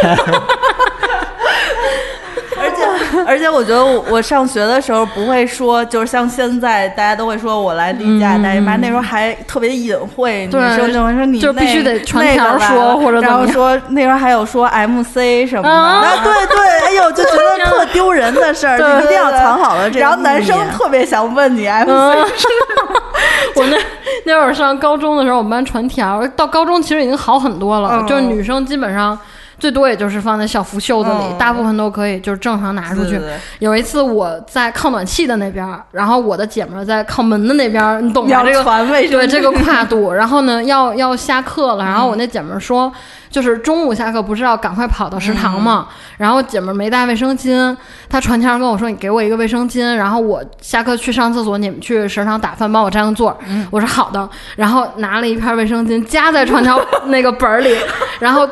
而且我觉得我上学的时候不会说，就是像现在大家都会说我来例假大姨妈，那时候还特别隐晦，女生就会说你就必须得传条说，或者然后说那时候还有说 MC 什么的，啊。对对，哎呦就觉得特丢人的事儿，(laughs) 一定要藏好了这。然后男生特别想问你 MC，(laughs) 我那那会儿上高中的时候，我们班传条，到高中其实已经好很多了，就是女生基本上。最多也就是放在小服袖子里，大部分都可以就是正常拿出去。有一次我在靠暖气的那边，然后我的姐们在靠门的那边，你懂吗？这个对这个跨度。(laughs) 然后呢，要要下课了，然后我那姐们说，就是中午下课不是要赶快跑到食堂嘛？然后姐们没带卫生巾，她传条跟我说：“你给我一个卫生巾，然后我下课去上厕所，你们去食堂打饭，帮我占个座。”我说好的，然后拿了一片卫生巾夹在传条 (laughs) 那个本儿里，然后。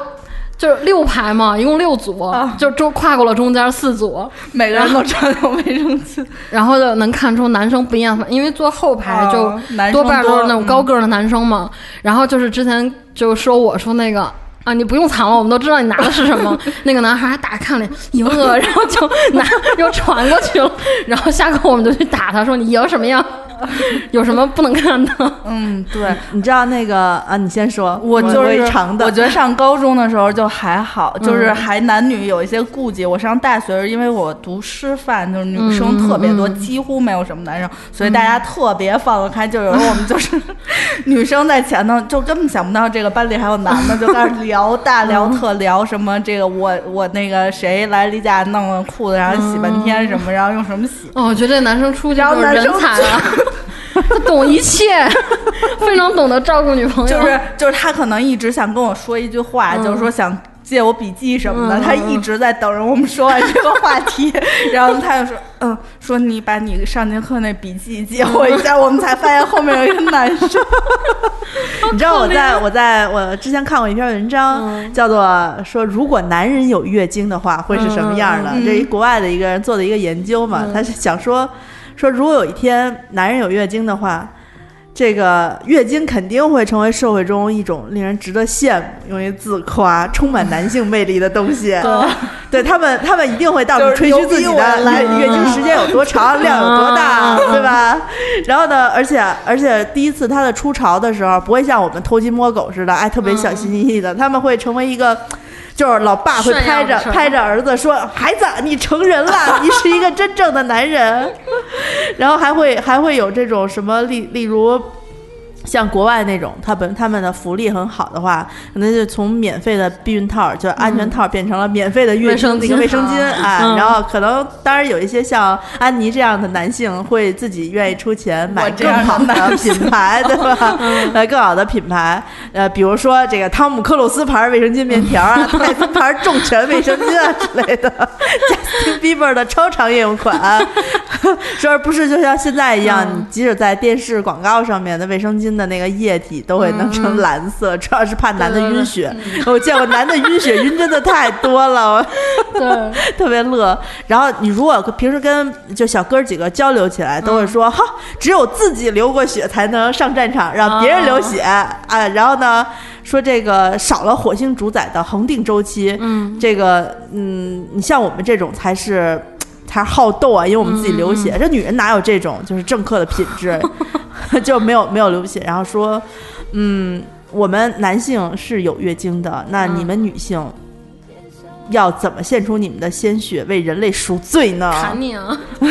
就是六排嘛，一共六组，就中跨过了中间四组，每个人都穿有卫生巾，(laughs) 然后就能看出男生不一样，因为坐后排就多半都是那种高个的男生嘛。然后就是之前就说我说那个啊，你不用藏了，我们都知道你拿的是什么。(laughs) 那个男孩还打看了，赢了，然后就拿又传过去了。然后下课我们就去打他，说你赢什么呀？(laughs) 有什么不能看的？嗯，对，你知道那个啊？你先说，我就是长的。我觉得上高中的时候就还好，就是还男女有一些顾忌。我上大学，因为我读师范，就是女生特别多，几乎没有什么男生，所以大家特别放得开。就有时候 (laughs) 我们就是 (laughs) 女生在前头，就根本想不到这个班里还有男的，就在那聊大聊特聊什么这个我我那个谁来例假弄了裤子，然后洗半天什么，然后用什么洗。哦，我觉得这男生出去就是人才啊。他懂一切，(laughs) 非常懂得照顾女朋友。就是就是他可能一直想跟我说一句话，就是说想借我笔记什么的。他一直在等着我们说完这个话题，(laughs) 然后他就说：“嗯，说你把你上节课那笔记借我一下。”我们才发现后面有一个男生。(laughs) 你知道我在我在我之前看过一篇文章，叫做说如果男人有月经的话会是什么样的？这一国外的一个人做的一个研究嘛，他是想说。说如果有一天男人有月经的话，这个月经肯定会成为社会中一种令人值得羡慕、用于自夸、充满男性魅力的东西。(laughs) (laughs) 对，他们他们一定会到处吹嘘自己的来月经时间有多长、量有多大，(laughs) 对吧？然后呢，而且而且第一次他的初潮的时候，不会像我们偷鸡摸狗似的，哎，特别小心翼翼的，他们会成为一个。就是老爸会拍着拍着儿子说：“孩子，你成人了，(laughs) 你是一个真正的男人。(laughs) ”然后还会还会有这种什么例例如。像国外那种，他本他们的福利很好的话，可能就从免费的避孕套，就安全套，变成了免费的卫生那个卫生巾啊。然后可能当然有一些像安妮这样的男性会自己愿意出钱买更好的品牌，(laughs) 对吧？呃，更好的品牌，呃，比如说这个汤姆克鲁斯牌卫生巾面条啊，(laughs) 戴森牌重拳卫生巾啊之类的，Justin Bieber 的超长夜用款，(laughs) 说不是就像现在一样，你即使在电视广告上面的卫生巾。的那个液体都会弄成蓝色，主要是怕男的晕血。我见过男的晕血晕真的太多了，(laughs) 对，(laughs) 特别乐。然后你如果平时跟就小哥几个交流起来，都会说哈，只有自己流过血才能上战场，让别人流血啊。然后呢，说这个少了火星主宰的恒定周期，嗯，这个嗯，你像我们这种才是才好斗啊，因为我们自己流血。这女人哪有这种就是政客的品质？(laughs) 就没有没有流血，然后说，嗯，我们男性是有月经的，那你们女性要怎么献出你们的鲜血为人类赎罪呢？砍你啊！(laughs)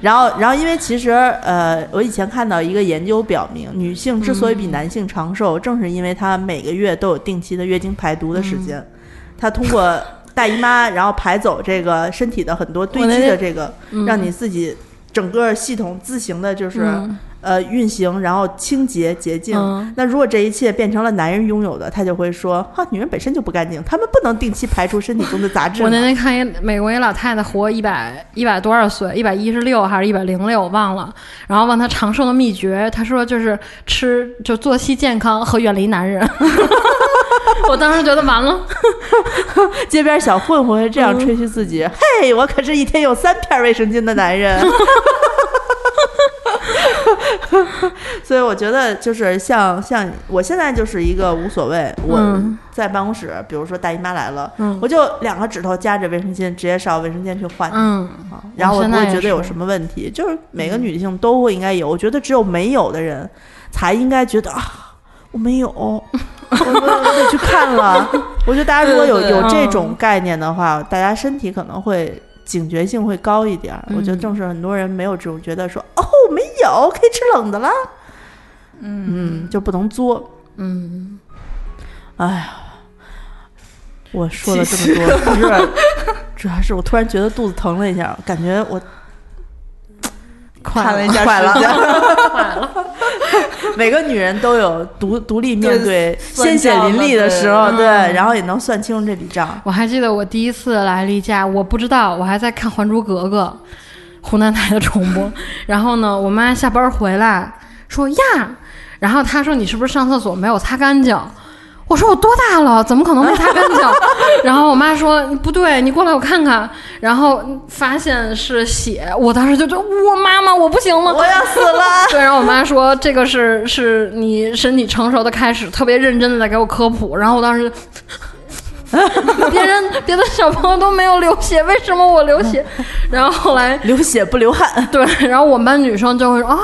然后，然后，因为其实，呃，我以前看到一个研究表明，女性之所以比男性长寿，正是因为她每个月都有定期的月经排毒的时间，她通过大姨妈，然后排走这个身体的很多堆积的这个，让你自己。整个系统自行的，就是呃运行，然后清洁洁净。嗯那如果这一切变成了男人拥有的，他就会说：哈，女人本身就不干净，他们不能定期排出身体中的杂质我那。天看一美国一老太太活一百一百多少岁，一百一十六还是一百零六，我忘了。然后问她长寿的秘诀，她说就是吃就作息健康和远离男人。(laughs) (laughs) 我当时觉得完了，(laughs) 街边小混混会这样吹嘘自己：嘿，我可是一天有三片卫生巾的男人。(laughs) 所以我觉得就是像像我现在就是一个无所谓，我嗯在办公室，比如说大姨妈来了，嗯我就两个指头夹着卫生巾，直接上卫生间去换。嗯，啊然后我不会觉得有什么问题，就是每个女性都会应该有。我觉得只有没有的人，才应该觉得啊，我没有，我我我得去看了。(laughs) 我觉得大家如果有有这种概念的话，大家身体可能会警觉性会高一点儿。我觉得正是很多人没有这种觉得说哦没有可以吃冷的啦，嗯。就不能作。嗯，哎呀，我说了这么多，不是，(laughs) 主要是我突然觉得肚子疼了一下，感觉我快看了一下快了时间，坏了。每个女人都有独独立面对对鲜血淋漓的时候，对，对然后也能算清楚这笔账。我还记得我第一次来例假，我不知道，我还在看《还珠格格》，湖南台的重播。(laughs) 然后呢，我妈下班回来说呀，然后她说你是不是上厕所没有擦干净？我说我多大了，怎么可能没擦干净？(laughs) 然后我妈说不对，你过来我看看。然后发现是血，我当时就觉得我妈妈我不行了，我要死了！对，然后我妈说这个是是你身体成熟的开始，特别认真的在给我科普。然后我当时，(laughs) 别人别的小朋友都没有流血，为什么我流血？(laughs) 然后后来流血不流汗，(laughs) 对，然后我们班女生就会说啊，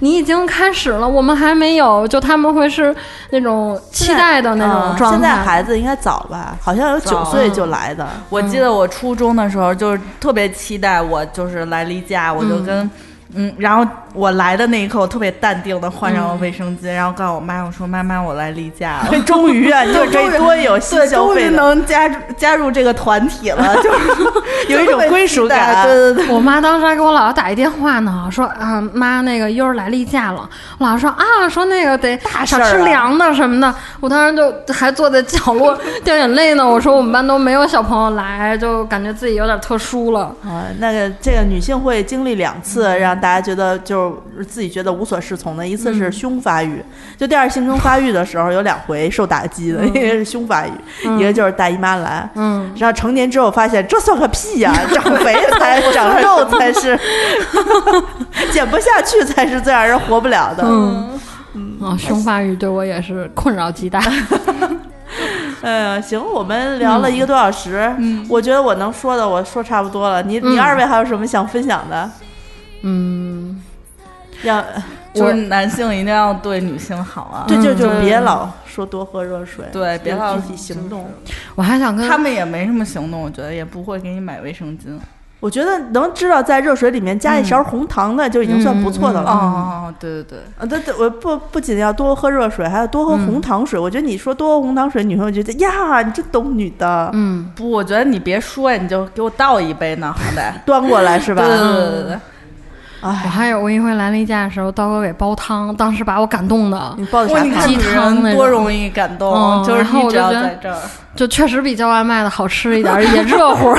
你已经开始了，我们还没有，就他们会是那种期待的那种嗯状态。现在孩子应该早吧？好像有九岁就来的。我记得我初中的时候，就是特别期待我就是来例假，我就跟嗯然后我来的那一刻，我特别淡定的换上了卫生巾，然后告诉我妈，我说妈妈，我来例假了。(laughs) 终于啊，你就可以多有新对，终于能加入加入这个团体了，(laughs) 就是有一种归属感。对对对，我妈当时还给我姥姥打一电话呢，说啊妈，那个悠儿来例假了。我姥姥说啊，说那个得少吃大事儿了凉的什么的。我当时就还坐在角落 (laughs) 掉眼泪呢。我说我们班都没有小朋友来，就感觉自己有点特殊了。啊，那个这个女性会经历两次，让大家觉得就是自己觉得无所适从的。一次是胸发育，就第二性征发育的时候有两回受打击的，一个是胸发育，一个就是大姨妈来。嗯，然后成年之后发现这算个屁呀、(laughs) 长肥才长肉才是，(laughs) 减不下去才是最让人活不了的。嗯，啊，胸发育对我也是困扰极大。(laughs) 嗯，行，我们聊了一个多小时，我觉得我能说的我说差不多了。你你嗯二位还有什么想分享的？嗯，要 (laughs) 就是男性一定要对女性好啊。对，就就别老说多喝热水，对别老具体行动。我还想跟他们也没什么行动，我觉得也不会给你买卫生巾。我觉得能知道在热水里面加一勺红糖的就已经算不错的了。哦，对对对，啊，对对，我不不仅要多喝热水，还要多喝红糖水。我觉得你说多喝红糖水，女朋友觉得呀，你真懂女的，嗯，不，我觉得你别说呀，你就给我倒一杯呢，好歹。(laughs) 端过来是吧？对对对对对，我哎，还有过一回来例假的时候，刀哥给煲汤，当时把我感动的，你煲的啥鸡汤多容易感动，嗯就是然后你只要我就觉得在这儿，就确实比叫外卖的好吃一点儿，也热乎。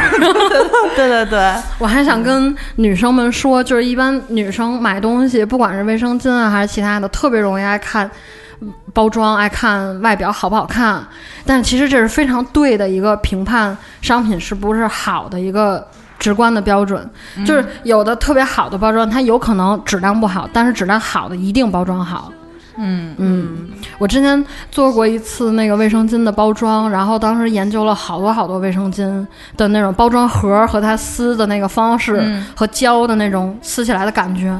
(laughs) 对对对，我还想跟女生们说，就是一般女生买东西，不管是卫生巾啊还是其他的，特别容易爱看嗯包装，爱看外表好不好看。但其实这是非常对的一个评判商品是不是好的一个直观的标准。就是有的特别好的包装，它有可能质量不好，但是质量好的一定包装好。嗯。嗯，我之前做过一次那个卫生巾的包装，然后当时研究了好多好多卫生巾的那种包装盒和它撕的那个方式、嗯。和胶的那种撕起来的感觉，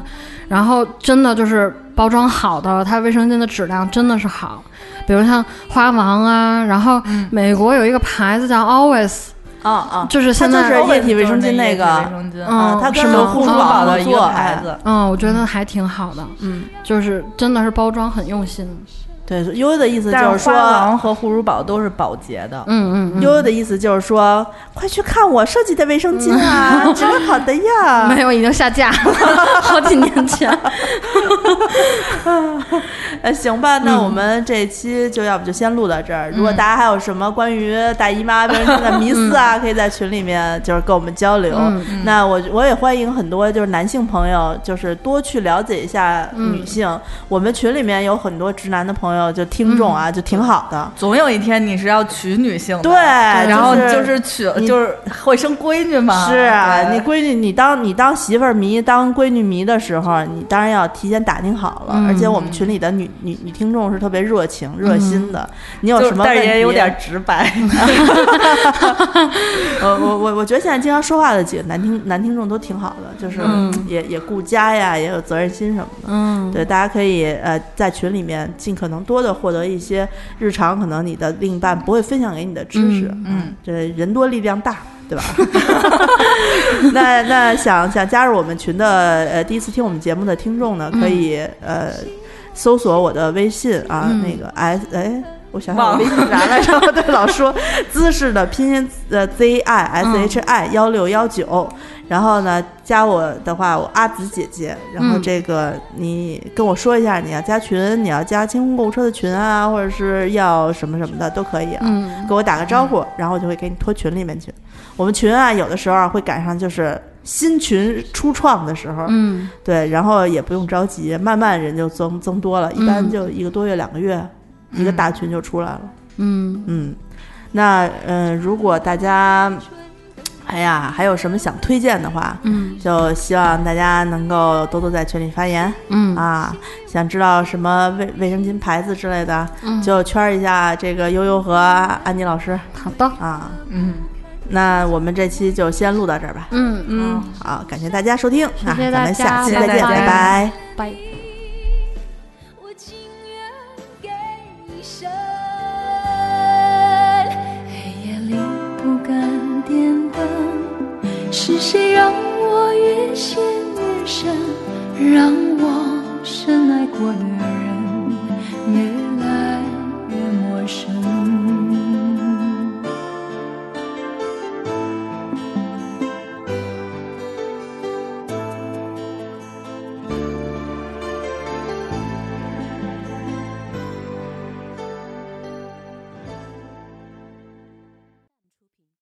然后真的就是包装好的，它卫生巾的质量真的是好，比如像花王啊，然后美国有一个牌子叫 Always，啊啊，就是现在它就是液体卫生巾那个卫生巾，啊，它跟是吗护宝的的一个牌子，嗯，我觉得还挺好的，嗯，就是真的是包装很用心。对，悠悠的意思就是是说，花王和护乳宝都是保洁的。嗯嗯悠悠的意思就是说，快去看我设计的卫生巾啊，(laughs) 质量好的嗯，呀。(laughs) 没有，已经下架了，(laughs) 好几年前。呃，行吧，那嗯我们这一期就要不就先录到这儿。如果大家还有什么关于大姨妈卫生巾的迷思啊，可以在群里面就是跟我们交流。嗯那我我也欢迎很多就是男性朋友，就是多去了解一下嗯女性。我们群里面有很多直男的朋友，就听众啊，就挺好的。总有一天你是要娶女性的，对然后就是娶就是会生闺女嘛。是啊，你闺女，你当你当媳妇儿迷、当闺女迷的时候，你当然要提前打听好了。嗯而且我们群里的女女女听众是特别热情、热心的。你有什么问题？但是也有点直白。(laughs) 我，我我我觉得现在经常说话的几个男听男听众都挺好的，就是也、也顾家呀，也有责任心什么的。嗯对，大家可以呃在群里面尽可能多的获得一些日常可能你的另一半不会分享给你的知识。嗯嗯，这人多力量大。对吧？(laughs) 那那想想加入我们群的呃第一次听我们节目的听众呢，可以、呃搜索我的微信啊，嗯那个 S 哎，我想想我忘了微信是啥来着？对，老说 (laughs) 姿势的拼音呃 Z I S H I 幺六幺九，然后呢加我的话，我阿紫姐姐，然后嗯这个你跟我说一下你要加群，你要加清空购物车的群啊，或者是要什么什么的都可以啊。嗯给我打个招呼，然后我就会给你拖群里面去。我们群啊，有的时候啊会赶上就是新群初创的时候，嗯对，然后也不用着急，慢慢人就增增多了，一般嗯就一个多月、两个月，一个大群就出来了。嗯嗯，那嗯、呃如果大家，哎呀，还有什么想推荐的话，嗯就希望大家能够多多在群里发言嗯啊。想知道什么卫卫生巾牌子之类的，嗯就圈一下这个悠悠和安妮老师好的，啊。嗯，那我们这期就先录到这儿吧。嗯嗯，好，感谢大家收听，那谢咱们下期再见，拜拜拜谁让我越陷越深让我深爱过的人越来越陌生。